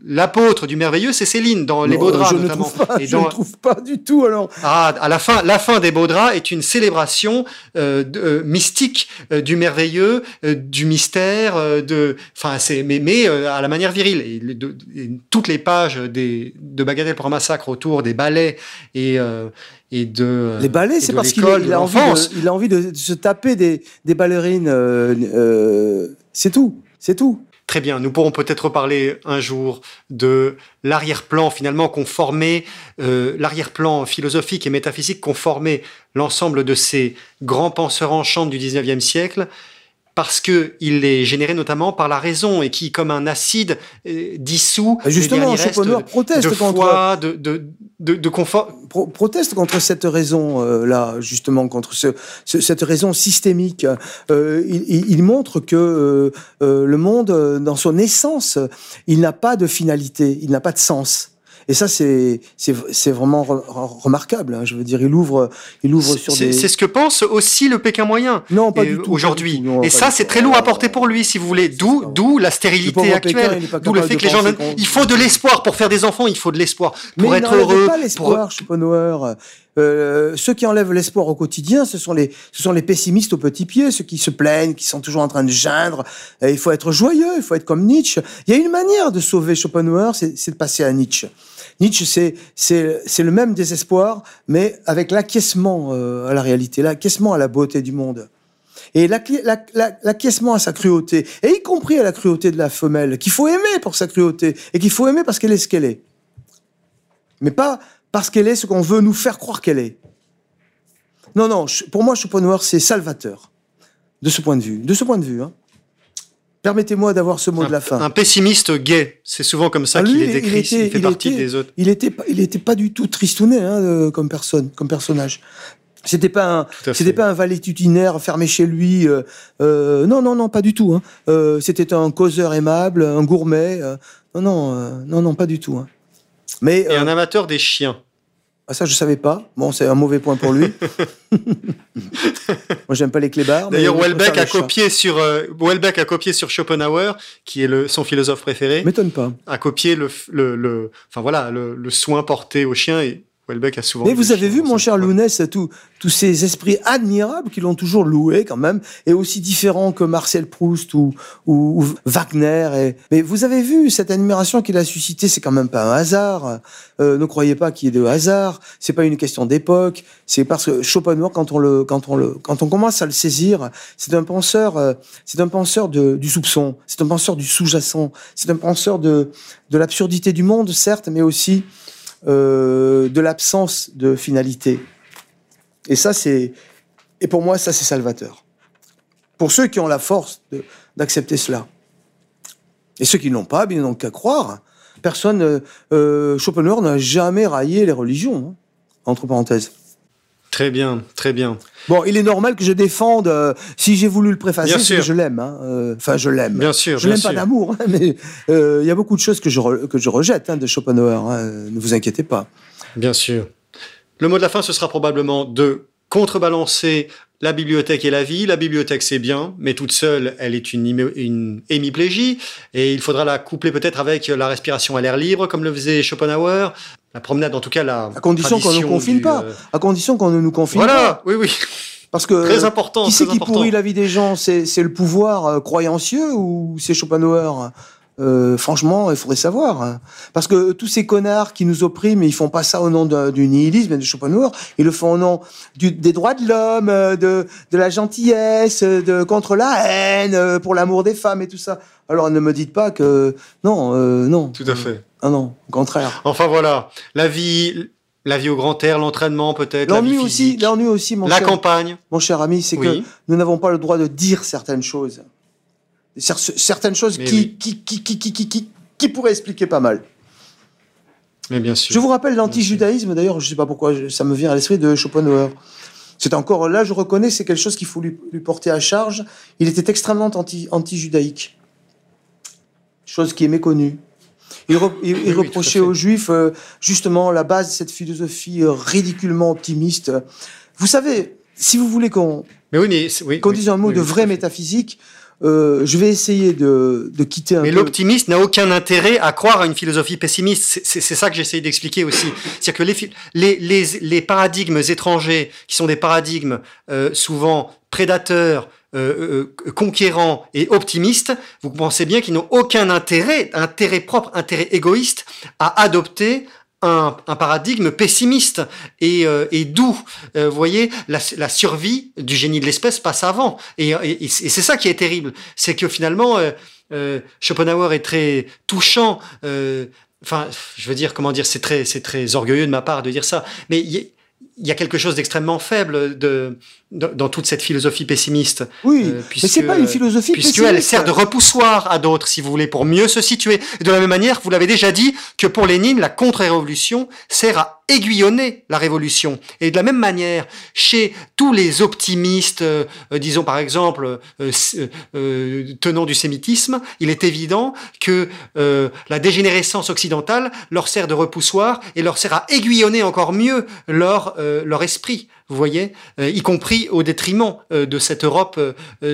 L'apôtre du merveilleux, c'est Céline dans Les Beaux Draps, je notamment. Ne trouve pas, je ne trouve pas du tout, alors. Ah, à la fin, la fin des Beaux Draps est une célébration euh, euh mystique euh, du merveilleux, euh, du mystère, de. Enfin, c'est mais, mais à la manière virile. Et, toutes les pages des, de Bagatelle pour un massacre autour des ballets et et de les ballets c'est parce qu'il a, a, envie de, il a envie de se taper des, des ballerines euh, euh, c'est tout c'est tout. Très bien, nous pourrons peut-être reparler un jour de l'arrière-plan finalement qu'on formait, euh, l'arrière-plan philosophique et métaphysique qu'on formait l'ensemble de ces grands penseurs en chante du 19e siècle parce que il est généré notamment par la raison et qui, comme un acide, euh, dissout justement, les Schopenhauer proteste de foi, de, de, de, de confort. proteste contre cette raison euh, là, justement contre ce, cette raison systémique. Euh, il, il, montre que le monde, dans son essence, il n'a pas de finalité, il n'a pas de sens. Et ça, c'est c'est c'est vraiment re- re- remarquable. hein. Je veux dire, il ouvre il ouvre sur des. c'est ce que pense aussi le Pékin moyen. Non, pas du tout. pas aujourd'hui. Et pas ça, c'est très lourd à porter pour lui, si vous voulez. D'où, d'où la stérilité actuelle. pas D'où le fait que les gens. Il faut de l'espoir pour faire des enfants. Il faut de l'espoir Mais pour être heureux. pas Pour... l'espoir, Schopenhauer. Euh, ceux qui enlèvent l'espoir au quotidien, ce sont les, ce sont les pessimistes au petit pied, ceux qui se plaignent, qui sont toujours en train de geindre. Il faut être joyeux, il faut être comme Nietzsche. Il y a une manière de sauver Schopenhauer, c'est c'est de passer à Nietzsche. Nietzsche, c'est c'est c'est le même désespoir, mais avec l'acquiescement euh, à la réalité, l'acquiescement à la beauté du monde. Et l'acqui- la- la- l'acquiescement à sa cruauté, et y compris à la cruauté de la femelle, qu'il faut aimer pour sa cruauté, et qu'il faut aimer parce qu'elle est ce qu'elle est mais pas parce qu'elle est ce qu'on veut nous faire croire qu'elle est. Non, non, pour moi, Schopenhauer, c'est salvateur, de ce point de vue. De ce point de vue, hein. Permettez-moi d'avoir ce mot de la fin. Un pessimiste gay. C'est souvent comme ça Ah, qu'il est il- il décrit. était- il fait il partie était- des autres. Il était, pas- il était pas du tout tristounet hein, euh, comme personne, comme personnage. C'était pas un, c'était pas un valétudinaire fermé chez lui. euh, euh, non, non, non, pas du tout. Hein. Euh, c'était un causeur aimable, un gourmet. non, non, non, non, pas du tout. Hein. Mais Et un amateur des chiens. Ah, ça, je savais pas. Bon, c'est un mauvais point pour lui. Moi, j'aime pas les clébards. D'ailleurs, Welbeck a copié sur euh, Welbeck a copié sur Schopenhauer, qui est le, son philosophe préféré, M'étonne pas. a copié le, le, le- enfin voilà, le, le soin porté aux chiens et Welbeck a souvent. Mais vous avez vu, mon cher. Lounès, tous tous ces esprits admirables qui l'ont toujours loué quand même, et aussi différents que Marcel Proust ou, ou, ou Wagner. Et... Mais vous avez vu cette admiration qu'il a suscitée, c'est quand même pas un hasard. Euh, ne croyez pas qu'il y ait de hasard. C'est pas une question d'époque. C'est parce que Schopenhauer, quand on le, quand on le, quand on commence à le saisir, c'est un penseur, euh, c'est un penseur de, du soupçon. C'est un penseur du sous-jacent. C'est un penseur de, de l'absurdité du monde, certes, mais aussi euh, de l'absence de finalité. Et ça, c'est, et pour moi, ça, c'est salvateur. Pour ceux qui ont la force d'accepter cela. Et ceux qui n'ont pas, bien n'ont qu'à croire. Personne, euh, euh, Schopenhauer n'a jamais raillé les religions, hein, entre parenthèses. Très bien, très bien. Bon, il est normal que je défende, euh, si j'ai voulu le préfacer, c'est que je l'aime. hein, euh, Enfin, je l'aime. Bien sûr, Je l'aime pas d'amour, hein, mais euh, il y a beaucoup de choses que je, re- que je rejette hein, de Schopenhauer. ne vous inquiétez pas. Bien sûr. Le mot de la fin, ce sera probablement de contrebalancer la bibliothèque et la vie. La bibliothèque, c'est bien, mais toute seule, elle est une, une hémiplégie. Et il faudra la coupler peut-être avec la respiration à l'air libre, comme le faisait Schopenhauer. La promenade, en tout cas, la. À condition qu'on ne nous confine du, pas. euh, À condition qu'on ne nous confine pas. Voilà, oui, oui. Parce que Très important. qui c'est qui important. pourrit la vie des gens? C'est c'est le pouvoir euh, croyancieux ou c'est Schopenhauer? Euh, franchement, il faudrait savoir. hein. Parce que tous ces connards qui nous oppriment, ils font pas ça au nom du nihilisme et de Schopenhauer. Ils le font au nom du- des droits de l'homme, euh, de, de la gentillesse, euh, de contre la haine, pour l'amour des femmes et tout ça. Alors ne me dites pas que non, euh, non. Tout à fait. Ah non, au contraire. Enfin voilà, la vie, la vie au grand air, l'entraînement peut-être, L'ennui aussi, l'ennui aussi, mon la cher, campagne. mon cher ami, c'est que nous n'avons pas le droit de dire certaines choses. Cer- Certaines choses qui, oui. qui, qui, qui, qui, qui, qui, qui pourraient expliquer pas mal. Mais bien sûr. Je vous rappelle l'anti-judaïsme, d'ailleurs, je sais pas pourquoi ça me vient à l'esprit de Schopenhauer. C'est encore, là, je reconnais, c'est quelque chose qu'il faut lui, lui porter à charge. Il était extrêmement anti- anti-judaïque. chose qui est méconnue. Il, re- Oui, reprochait aux Juifs, euh, justement, la base de cette philosophie euh, ridiculement optimiste. Vous savez, si vous voulez qu'on oui, dise un mot de vraie métaphysique, euh, je vais essayer de, de quitter un Mais peu. l'optimiste n'a aucun intérêt à croire à une philosophie pessimiste. C'est- ça que j'essaye d'expliquer aussi. C'est-à-dire que les, les, les, les paradigmes étrangers, qui sont des paradigmes euh, souvent prédateurs, euh, euh, conquérants et optimistes, vous pensez bien qu'ils n'ont aucun intérêt, intérêt propre, intérêt égoïste, à adopter un, un paradigme pessimiste et, euh, et doux. Euh, vous voyez, la, la survie du génie de l'espèce passe avant. Et, et- et c'est ça qui est terrible. C'est que finalement, euh, euh, Schopenhauer est très touchant. euh, Enfin, je veux dire, comment dire, c'est très, c'est très orgueilleux de ma part de dire ça. Mais il il y a quelque chose d'extrêmement faible de, dans, dans toute cette philosophie pessimiste. Oui, Euh, mais puisque- c'est pas une philosophie Puisqu'elle pessimiste. sert de repoussoir à d'autres, si vous voulez, pour mieux se situer. Et de la même manière, vous l'avez déjà dit, que pour Lénine, la contre-révolution sert à aiguillonner la révolution. Et de la même manière, chez tous les optimistes, euh, euh, disons par exemple, euh, tenant du sémitisme, il est évident que la dégénérescence occidentale leur sert de repoussoir et leur sert à aiguillonner encore mieux leur, leur esprit vous voyez, y compris au détriment de cette Europe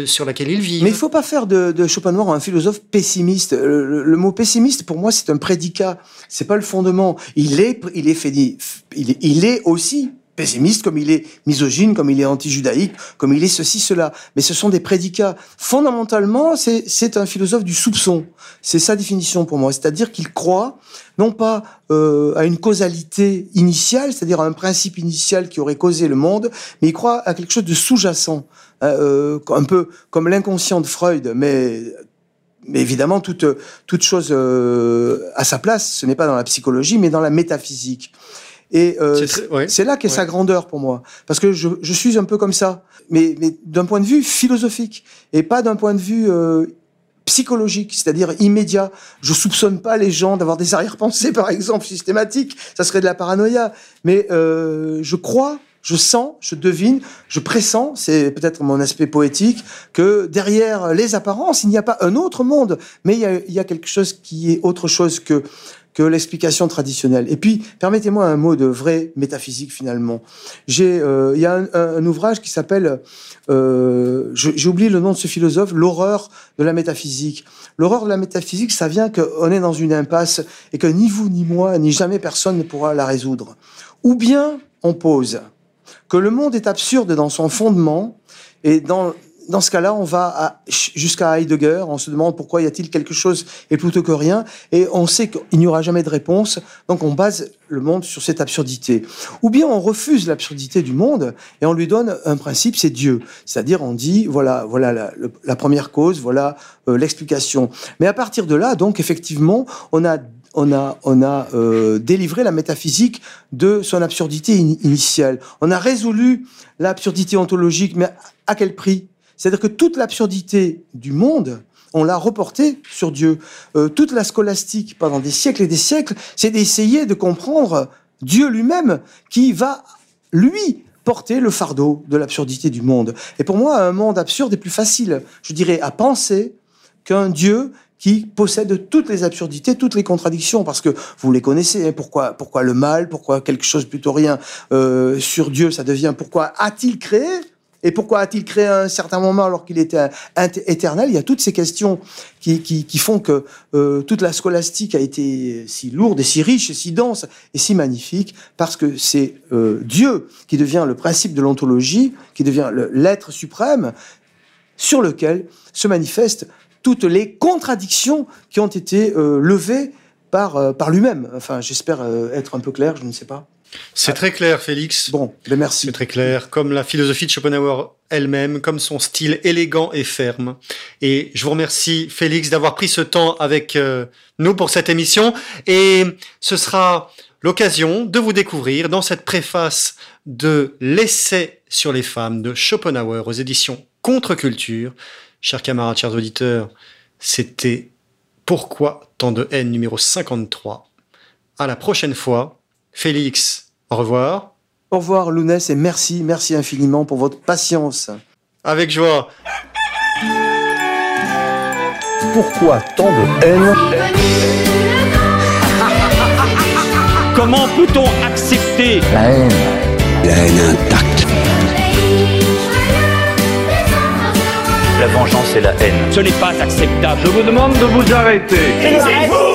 sur laquelle ils vivent. Mais il ne faut pas faire de, de, Schopenhauer un philosophe pessimiste. Le, le, mot pessimiste, pour moi, c'est un prédicat. C'est pas le fondement. Il est, il est fait, il il est aussi pessimiste, comme il est misogyne, comme il est anti-judaïque, comme il est ceci, cela. Mais ce sont des prédicats. Fondamentalement, c'est un philosophe du soupçon. C'est sa définition pour moi. C'est-à-dire qu'il croit non pas euh, à une causalité initiale, c'est-à-dire à un principe initial qui aurait causé le monde, mais il croit à quelque chose de sous-jacent, hein, euh, un peu comme l'inconscient de Freud, mais mais évidemment, toute, toute chose euh, à sa place, ce n'est pas dans la psychologie, mais dans la métaphysique. Et euh, c'est là qu'est sa grandeur pour moi, parce que je, je suis un peu comme ça, mais, mais d'un point de vue philosophique et pas d'un point de vue euh, psychologique, c'est-à-dire immédiat. Je soupçonne pas les gens d'avoir des arrière-pensées, par exemple, systématiques. Ça serait de la paranoïa. Mais euh, je crois, je sens, je devine, je pressens, c'est peut-être mon aspect poétique, que derrière les apparences, il n'y a pas un autre monde, mais il y a, il y a quelque chose qui est autre chose que que l'explication traditionnelle. Et puis, permettez-moi un mot de vrai métaphysique finalement. J'ai, euh, il y a un, ouvrage qui s'appelle, euh, j'ai oublié le nom de ce philosophe, l'horreur de la métaphysique. L'horreur de la métaphysique, ça vient qu'on est dans une impasse et que ni vous ni moi ni jamais personne ne pourra la résoudre. Ou bien on pose que le monde est absurde dans son fondement et dans dans ce cas-là, on va jusqu'à Heidegger, on se demande pourquoi y a-t-il quelque chose et plutôt que rien, et on sait qu'il n'y aura jamais de réponse, donc on base le monde sur cette absurdité. Ou bien on refuse l'absurdité du monde et on lui donne un principe, c'est Dieu. C'est-à-dire on dit, voilà, voilà la, première cause, voilà euh, l'explication. Mais à partir de là, donc effectivement, on a on a, on a euh, délivré la métaphysique de son absurdité initiale. On a résolu l'absurdité ontologique, mais à quel prix? C'est-à-dire que toute l'absurdité du monde, on l'a reportée sur Dieu. Euh, toute la scolastique, pendant des siècles et des siècles, c'est d'essayer de comprendre Dieu lui-même, qui va, lui, porter le fardeau de l'absurdité du monde. Et pour moi, un monde absurde est plus facile, je dirais, à penser qu'un Dieu qui possède toutes les absurdités, toutes les contradictions, parce que vous les connaissez. Hein, pourquoi, pourquoi le mal Pourquoi quelque chose plutôt rien euh, sur Dieu Ça devient pourquoi a-t-il créé et pourquoi a-t-il créé un certain moment alors qu'il était éternel? Il y a toutes ces questions qui, qui, font que euh, toute la scolastique a été si lourde et si riche et si dense et si magnifique parce que c'est euh, Dieu qui devient le principe de l'ontologie, qui devient l'être suprême sur lequel se manifestent toutes les contradictions qui ont été euh, levées par, par lui-même. Enfin, j'espère être un peu clair, je ne sais pas. C'est très clair, Félix. Bon, ben merci. C'est très clair, comme la philosophie de Schopenhauer elle-même, comme son style élégant et ferme. Et je vous remercie, Félix, d'avoir pris ce temps avec euh, nous pour cette émission. Et ce sera l'occasion de vous découvrir dans cette préface de l'essai sur les femmes de Schopenhauer aux éditions Contre-Culture. Chers camarades, chers auditeurs, c'était Pourquoi tant de haine numéro 53. À la prochaine fois. Félix, au revoir. Au revoir Lounès et merci, merci infiniment pour votre patience. Avec joie. Pourquoi tant de haine Comment peut-on accepter la haine La haine intacte. La vengeance et la haine. Ce n'est pas acceptable. Je vous demande de vous arrêter.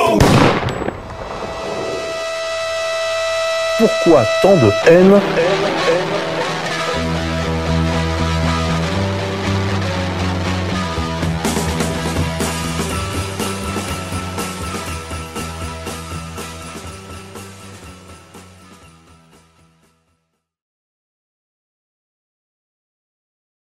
Pourquoi tant de haine